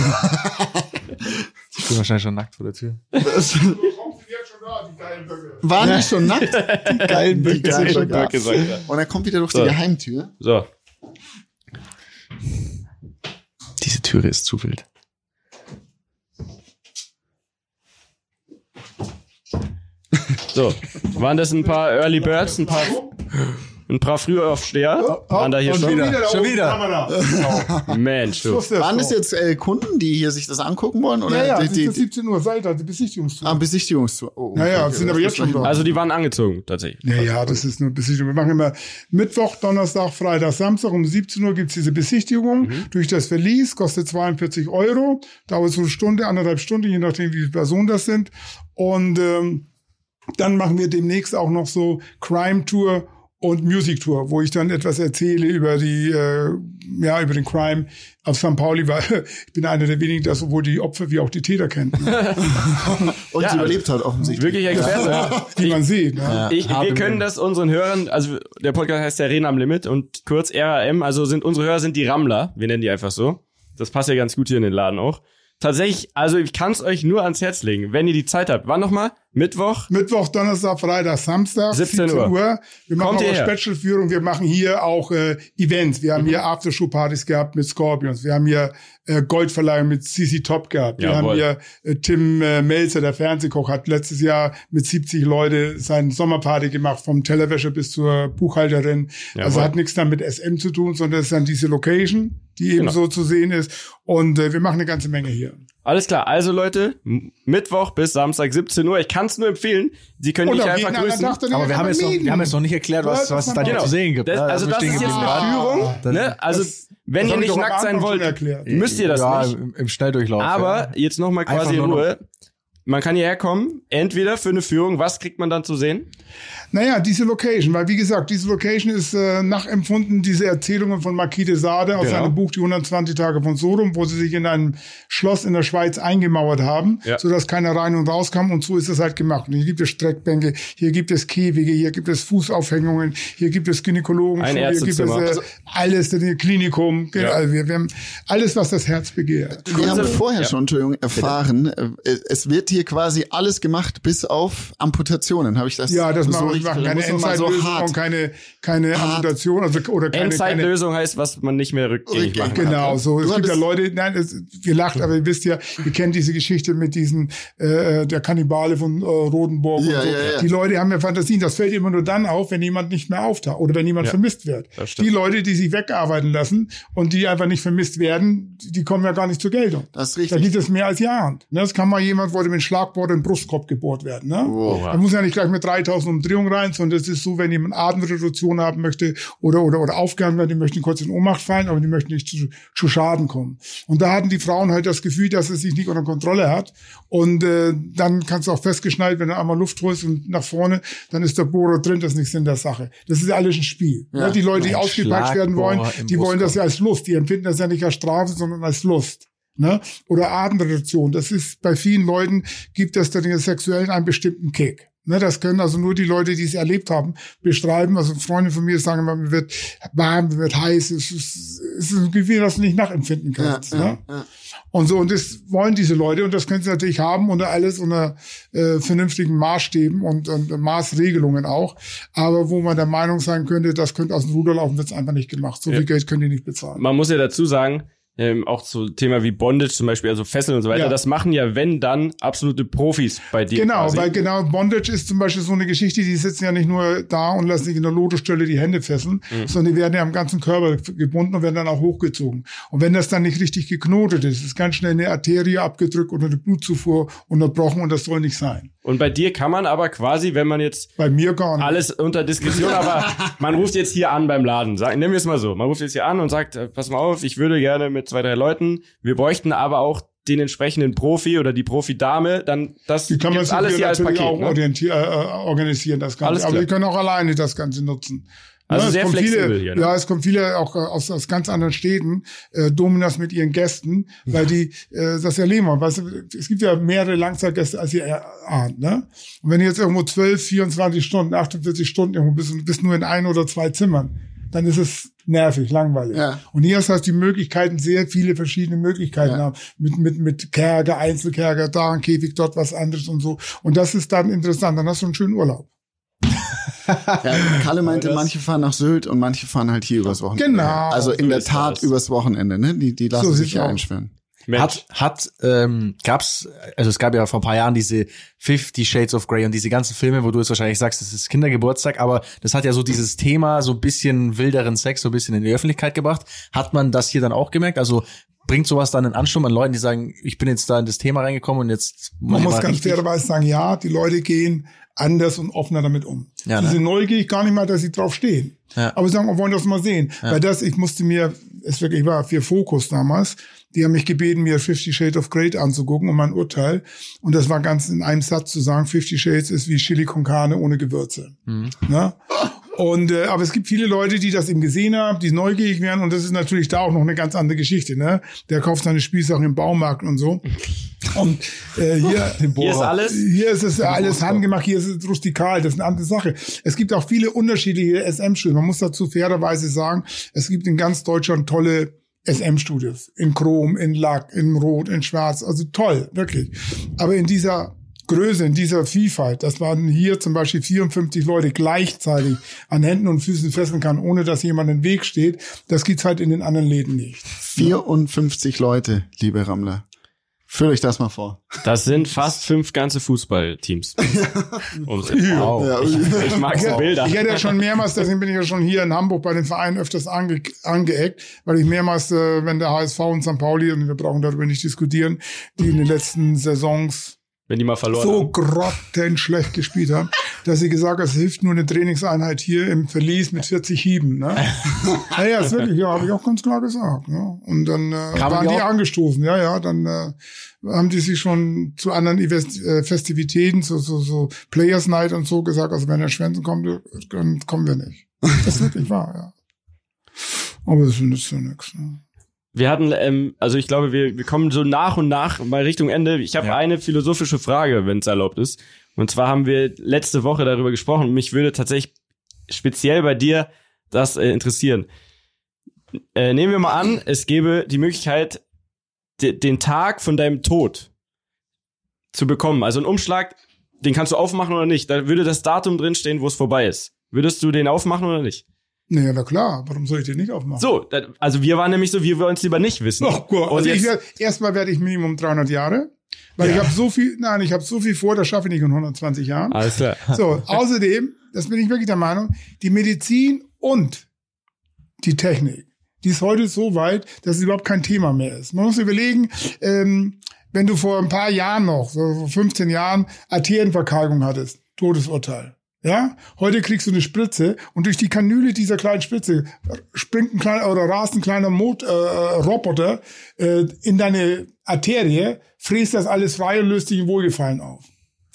Ich bin wahrscheinlich schon nackt vor der Tür. Waren die schon nackt? Die geilen Die geilen Böcke. Böcke, sagt er. Und er kommt wieder durch So. die Geheimtür. So. Diese Türe ist zu wild. So. Waren das ein paar Early Birds, ein paar, ein paar Frühaufsteher? Waren da hier schon? wieder da Schon wieder. Kamera. Mensch, du. Waren das jetzt äh, Kunden, die hier sich das angucken wollen? Oder Ja, ja, die, es die, ist 17 Uhr, seid die Besichtigungstour. ah, Besichtigungstour? Oh, Ja, ja, okay, sind aber jetzt schon da. Also die waren angezogen, tatsächlich. Ja, ja, das ist nur Besichtigung. Wir machen immer Mittwoch, Donnerstag, Freitag, Samstag um 17 Uhr gibt's diese Besichtigung durch das Verlies, kostet 42 Euro, dauert so eine Stunde, anderthalb Stunden, je nachdem, wie viele Personen das sind. Und ähm, dann machen wir demnächst auch noch so Crime Tour und Music Tour, wo ich dann etwas erzähle über die, äh, ja, über den Crime auf St. Pauli, weil ich bin einer der wenigen, der sowohl die Opfer wie auch die Täter kennt, ne? Und Ja, sie überlebt hat offensichtlich. Wirklich Experte. wie man sieht. Ne? Ich, wir können das unseren Hörern, also der Podcast heißt ja Reden am Limit und kurz RAM, also sind unsere Hörer sind die Rammler, wir nennen die einfach so. Das passt ja ganz gut hier in den Laden auch. Tatsächlich, also ich kann es euch nur ans Herz legen, wenn ihr die Zeit habt. Wann nochmal? Mittwoch? Mittwoch, Donnerstag, Freitag, Samstag, 17 17 Uhr. Uhr. Wir machen Kommt auch? Special-Führung. Wir machen hier auch äh, Events. Wir haben Mhm. hier Aftershow-Partys gehabt mit Scorpions. Wir haben hier äh, Goldverleihung mit CC Top gehabt. Wir Jawohl. haben hier äh, Tim äh, Melzer, der Fernsehkoch, hat letztes Jahr mit 70 Leute seine Sommerparty gemacht, vom Tellerwäscher bis zur Buchhalterin. Also Jawohl. hat nichts dann mit SM zu tun, sondern es ist dann diese Location, die eben Genau. so zu sehen ist. Und äh, wir machen eine ganze Menge hier. Alles klar, also Leute, Mittwoch bis Samstag 17 Uhr. Ich kann es nur empfehlen. Sie können mich einfach grüßen. Aber wir haben, jetzt noch, wir haben jetzt noch nicht erklärt, was, was es da Genau. zu sehen gibt. Das, also das wir ist jetzt eine Führung. Dann- Ne? Also Das- wenn das ihr nicht nackt sein wollt, müsst ihr das ja, nicht. Im, im Schnelldurchlauf. Aber ja. jetzt nochmal quasi in Ruhe. Man kann hierher kommen, entweder für eine Führung, was kriegt man dann zu sehen? Naja, diese Location, weil wie gesagt, diese Location ist äh, nachempfunden, diese Erzählungen von Marquis de Sade aus Genau. seinem Buch Die 120 Tage von Sodom, wo sie sich in einem Schloss in der Schweiz eingemauert haben, Ja. sodass keiner rein und raus kam und so ist es halt gemacht. Und hier gibt es Streckbänke, hier gibt es Käfige, hier gibt es Fußaufhängungen, hier gibt es Gynäkologen, Ein hier gibt es äh, alles, das Klinikum, Ja. also wir, wir haben alles, was das Herz begehrt. Wir haben vorher Ja. schon, Entschuldigung, erfahren, äh, es wird hier quasi alles gemacht, bis auf Amputationen. Habe ich das Ja, das so machen wir machen keine so und keine, keine Hart. Amputation, also, oder keine, keine Endzeitlösung heißt, was man nicht mehr rückgängig machen kann. Genau, so. Es Du gibt ja Leute, nein, es, ihr lacht, aber ihr wisst ja, ihr kennt diese Geschichte mit diesen, äh, der Kannibale von äh, Rodenburg Ja, und so. ja, ja. Die Leute haben ja Fantasien. Das fällt immer nur dann auf, wenn jemand nicht mehr auftaucht oder wenn jemand Ja, vermisst wird. Die Leute, die sich wegarbeiten lassen und die einfach nicht vermisst werden, die kommen ja gar nicht zur Geltung. Das ist Da richtig. gibt es mehr als Jahre. Ne, Das kann mal jemand, wollte mit Schlagbohrer im Brustkorb gebohrt werden. Ne? Wow. Da muss ja nicht gleich mit 3000 Umdrehungen rein, sondern das ist so, wenn jemand Atemreduktion haben möchte oder, oder, oder aufgehangen werden, die möchten kurz in Ohnmacht fallen, aber die möchten nicht zu, zu Schaden kommen. Und da hatten die Frauen halt das Gefühl, dass es sich nicht unter Kontrolle hat. Und äh, dann kannst du auch festgeschnallt, wenn du einmal Luft holst und nach vorne, dann ist der Bohrer drin, das ist nichts in der Sache. Das ist ja alles ein Spiel. Ja. Ne? Die Leute, die Ein ausgepeitscht werden wollen, die wollen das ja als Lust. Die empfinden das ja nicht als Strafe, sondern als Lust. Ne? Oder Atemreduktion. Das ist bei vielen Leuten gibt es dann den sexuellen einen bestimmten Kick. Ne, das können also nur die Leute, die es erlebt haben, beschreiben. Also Freunde von mir sagen immer, mir wird warm, mir wird heiß. Es ist, es ist ein Gefühl, das du nicht nachempfinden Ja, kannst. ja, ne? ja. Und so, und das wollen diese Leute und das können sie natürlich haben unter alles unter äh, vernünftigen Maßstäben und, und Maßregelungen auch. Aber wo man der Meinung sein könnte, das könnte aus dem Ruder laufen, wird's einfach nicht gemacht. So Ja. viel Geld können die nicht bezahlen. Man muss ja dazu sagen, ähm, auch zu Thema wie Bondage zum Beispiel, also Fesseln und so weiter, Ja. das machen ja, wenn dann, absolute Profis bei dir. Genau, quasi. weil genau Bondage ist zum Beispiel so eine Geschichte, die sitzen ja nicht nur da und lassen sich in der Lotosstelle die Hände fesseln, Mhm. sondern die werden ja am ganzen Körper gebunden und werden dann auch hochgezogen. Und wenn das dann nicht richtig geknotet ist, ist ganz schnell eine Arterie abgedrückt oder eine Blutzufuhr unterbrochen und das soll nicht sein. Und bei dir kann man aber quasi, wenn man jetzt Bei mir gar nicht. alles unter Diskretion, aber man ruft jetzt hier an beim Laden. Sag, nehmen wir es mal so. Man ruft jetzt hier an und sagt, äh, pass mal auf, ich würde gerne mit zwei, drei Leuten, wir bräuchten aber auch den entsprechenden Profi oder die Profi-Dame, dann das Die kann man gibt's sich alles hier als Paket. auch Ne? äh, äh, organisieren, das Ganze. Aber die können auch alleine das Ganze nutzen. Also es sehr kommen flexibel viele, hier, ne? Ja, es kommen viele auch äh, aus, aus ganz anderen Städten, äh, Dominas mit ihren Gästen, weil die äh, das erleben wollen. Weißt du, es gibt ja mehrere Langzeitgäste, als ihr ahnt. Ne? Und wenn du jetzt irgendwo 12, 24 Stunden, 48 Stunden irgendwo bist und bist nur in ein oder zwei Zimmern, dann ist es nervig, langweilig. Ja. Und hier hast du halt die Möglichkeiten, sehr viele verschiedene Möglichkeiten Ja. haben. Mit, mit, mit Kerker, Einzelkerker, da ein Käfig, dort was anderes und so. Und das ist dann interessant. Dann hast du einen schönen Urlaub. Ja, Kalle meinte, manche fahren nach Sylt und manche fahren halt hier übers Wochenende. Genau. Also in So der Tat das. übers Wochenende, ne? Die, die lassen So sich aus. einsperren. Mensch, Hat, hat, ähm, gab's, also es gab ja vor ein paar Jahren diese Fifty Shades of Grey und diese ganzen Filme, wo du jetzt wahrscheinlich sagst, das ist Kindergeburtstag, aber das hat ja so dieses Thema, so ein bisschen wilderen Sex, so ein bisschen in die Öffentlichkeit gebracht. Hat man das hier dann auch gemerkt? Also bringt sowas dann einen Ansturm an Leuten, die sagen, ich bin jetzt da in das Thema reingekommen und jetzt Man muss ganz richtig- fairerweise sagen, ja, die Leute gehen anders und offener damit um. Ja, sie ne? sind neugierig, gar nicht mal, dass sie drauf stehen. Ja. Aber sie sagen, wir wollen das mal sehen. Weil das, ich musste mir, es wirklich ich war für Fokus damals, die haben mich gebeten, mir Fifty Shades of Grey anzugucken und mein Urteil. Und das war ganz in einem Satz zu sagen, Fifty Shades ist wie Chili con Carne ohne Gewürze. Mhm. Ne? Und äh, aber es gibt viele Leute, die das eben gesehen haben, die neugierig werden und das ist natürlich da auch noch eine ganz andere Geschichte. Ne? Der kauft seine Spielsachen im Baumarkt und so. Und äh, hier, hier ist alles. hier ist es alles handgemacht, hier ist es rustikal, das ist eine andere Sache. Es gibt auch viele unterschiedliche SM-Studios. Man muss dazu fairerweise sagen, es gibt in ganz Deutschland tolle SM-Studios. In Chrom, in Lack, in Rot, in Schwarz. Also toll, wirklich. Aber in dieser Größe, in dieser Vielfalt, dass man hier zum Beispiel 54 Leute gleichzeitig an Händen und Füßen fesseln kann, ohne dass jemand im Weg steht, das gibt's halt in den anderen Läden nicht. 54 Leute, liebe Rammler. Führt euch das mal vor. das sind fast fünf ganze Fußballteams. Und, Wow. Ja, ich, ich mag so Bilder. Ich hätte ja schon mehrmals, deswegen bin ich ja schon hier in Hamburg bei den Vereinen öfters ange, angeeckt, weil ich mehrmals, äh, wenn der HSV und St. Pauli, und wir brauchen darüber nicht diskutieren, die in den letzten Saisons wenn die mal verloren so haben. grottenschlecht gespielt haben, dass sie gesagt haben, es hilft nur eine Trainingseinheit hier im Verlies mit 40 Hieben. Ne? naja, ist wirklich, ja, habe ich auch ganz klar gesagt. Ne? Und dann äh, waren die die angestoßen, ja, ja, dann äh, haben die sich schon zu anderen Event, äh, Festivitäten, so, so, so Players Night und so gesagt, also wenn der Schwänzen kommt, dann kommen wir nicht. Das ist wirklich wahr, ja. Aber das nützt ja nichts. Ne? Wir hatten, ähm, also ich glaube, wir, wir kommen so nach und nach mal Richtung Ende. Ich habe Ja. eine philosophische Frage, wenn es erlaubt ist. Und zwar haben wir letzte Woche darüber gesprochen. Mich würde tatsächlich speziell bei dir das äh, interessieren. Äh, nehmen wir mal an, es gäbe die Möglichkeit, de den Tag von deinem Tod zu bekommen. Also ein Umschlag, den kannst du aufmachen oder nicht. Da würde das Datum drinstehen, wo es vorbei ist. Würdest du den aufmachen oder nicht? Naja, na klar, warum soll ich den nicht aufmachen? So, also wir waren nämlich so, wir wollen es lieber nicht wissen. Oh Gott, also ich werd, erstmal werde ich Minimum 300 Jahre, weil ich habe so viel, nein, ich habe so viel vor, das schaffe ich nicht in 120 Jahren. Alles klar. So, außerdem, das bin ich wirklich der Meinung, die Medizin und die Technik, die ist heute so weit, dass es überhaupt kein Thema mehr ist. Man muss überlegen, ähm, wenn du vor ein paar Jahren noch, so vor 15 Jahren, Arterienverkalkung hattest, Todesurteil. Ja, heute kriegst du eine Spritze und durch die Kanüle dieser kleinen Spritze springt ein kleiner oder rast ein kleiner Mot, äh, Roboter äh, in deine Arterie, fräst das alles frei und löst dich in Wohlgefallen auf.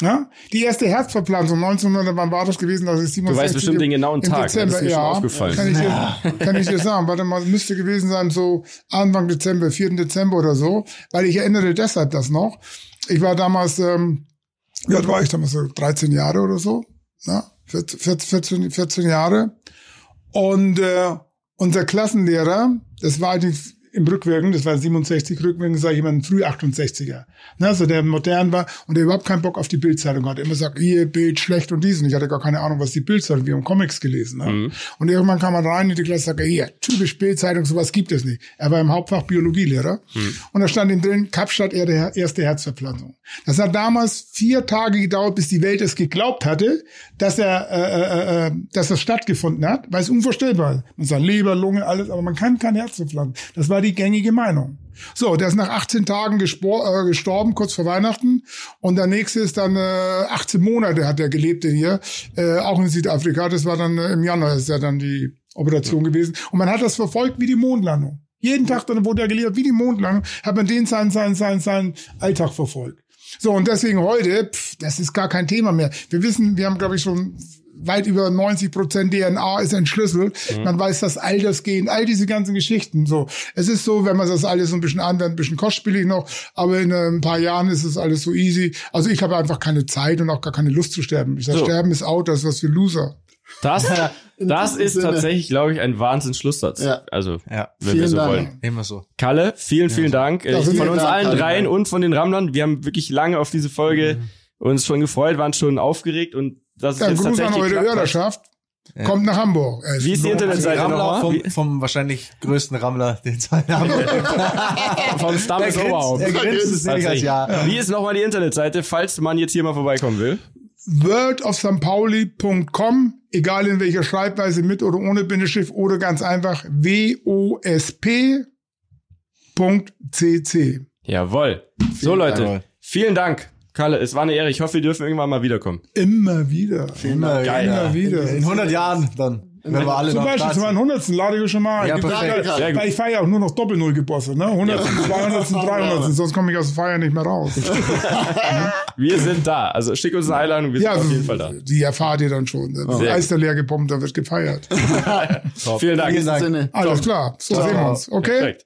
Ja? Die erste Herzverpflanzung 1900, wann war das gewesen? Das ist 67 Du weißt bestimmt den genauen Tag, das Dezember, ist mir ja, schon aufgefallen. Kann ich, dir, kann ich dir sagen. Warte mal, müsste gewesen sein, so Anfang Dezember, 4. Dezember oder so, weil ich erinnere deshalb das noch. Ich war damals, ähm, wie alt war ich damals, so 13 Jahre oder so, ne? 14, 14, 14 Jahre. Und äh, unser Klassenlehrer, das war eigentlich im Rückwirken, das war 67, Rückwirken sage ich immer ein früh 68er. Ne, also der modern war und der überhaupt keinen Bock auf die Bildzeitung hatte. Immer sagt, hier, Bild schlecht und dies. Und ich hatte gar keine Ahnung, was die Bildzeitung, wir haben Comics gelesen. Ne? Mhm. Und irgendwann kam er rein in die Klasse und sagte, hier, typisch Bildzeitung, sowas gibt es nicht. Er war im Hauptfach Biologielehrer. Mhm. Und da stand ihm drin, Kapstadt, er- erste Herzverpflanzung. Das hat damals vier Tage gedauert, bis die Welt es geglaubt hatte, dass er, äh, äh, äh, dass das stattgefunden hat, weil es unvorstellbar ist. Man sagt Leber, Lunge, alles, aber man kann kein Herz verpflanzen. Das war die gängige Meinung. So, der ist nach 18 Tagen äh, gestorben, kurz vor Weihnachten. Und der nächste ist dann äh, 18 Monate hat er gelebt hier, äh, auch in Südafrika. Das war dann äh, im Januar ist ja dann die Operation gewesen. Und man hat das verfolgt wie die Mondlandung. Jeden Tag dann wurde er gelehrt, wie die Mondlandung, hat man den seinen, seinen, seinen, seinen Alltag verfolgt. So, und deswegen heute, pff, das ist gar kein Thema mehr. Wir wissen, wir haben, glaube ich, schon weit über 90 Prozent DNA ist entschlüsselt. Man weiß das Altersgehen, all diese ganzen Geschichten. So, es ist so, wenn man das alles so ein bisschen anwendet, ein bisschen kostspielig noch, aber in äh, ein paar Jahren ist es alles so easy. Also ich habe einfach keine Zeit und auch gar keine Lust zu sterben. Ich sage, So. Sterben ist out, das ist was für Loser. Das, das ist Sinne. tatsächlich, glaube ich, ein Wahnsinnsschlusssatz. Ja. Also, Ja. wenn wir Vielen so Dank. wollen. Nehmen wir so. Kalle, vielen, vielen Dank. Äh, Ja, von vielen uns Dank, allen Kalle. dreien und von den Rammlern. Wir haben wirklich lange auf diese Folge uns schon gefreut, waren schon aufgeregt und das ist Dann jetzt Gruß an tatsächlich eure geklappt hat. Hörerschaft. Kommt nach Hamburg. Äh, Wie ist die Internetseite Rammler nochmal? vom, vom wahrscheinlich größten Rammler, den es haben. Vom Stamm des Oberhaupt. er grinst es nicht als ja. Wie ist nochmal die Internetseite, falls man jetzt hier mal vorbeikommen will? worldofstpauli.com, egal in welcher Schreibweise, mit oder ohne Bindestrich oder ganz einfach wosp.cc. Jawohl. So Leute, Dank. vielen Dank. Kalle, es war eine Ehre. Ich hoffe, wir dürfen irgendwann mal wiederkommen. Immer wieder. Immer, Geil. Immer wieder. In 100 Jahren dann, wenn wir alle Zum Beispiel da zu sind. meinem 100. lade ich schon mal. Ja, perfekt. Weil ich feiere auch nur noch Doppel-Null-Gebosse, ne? 100, 200, 300, sonst komme ich aus dem Feiern nicht mehr raus. Wir sind da. Also schick uns eine Einladung, wir sind Ja, auf jeden Fall da. die erfahrt ihr dann schon. Das Sehr Eis ist leer gepumpt, da wird gefeiert. Vielen Dank. Vielen Dank. Sinne. Alles klar, so sehen wir uns. Okay? Perfekt.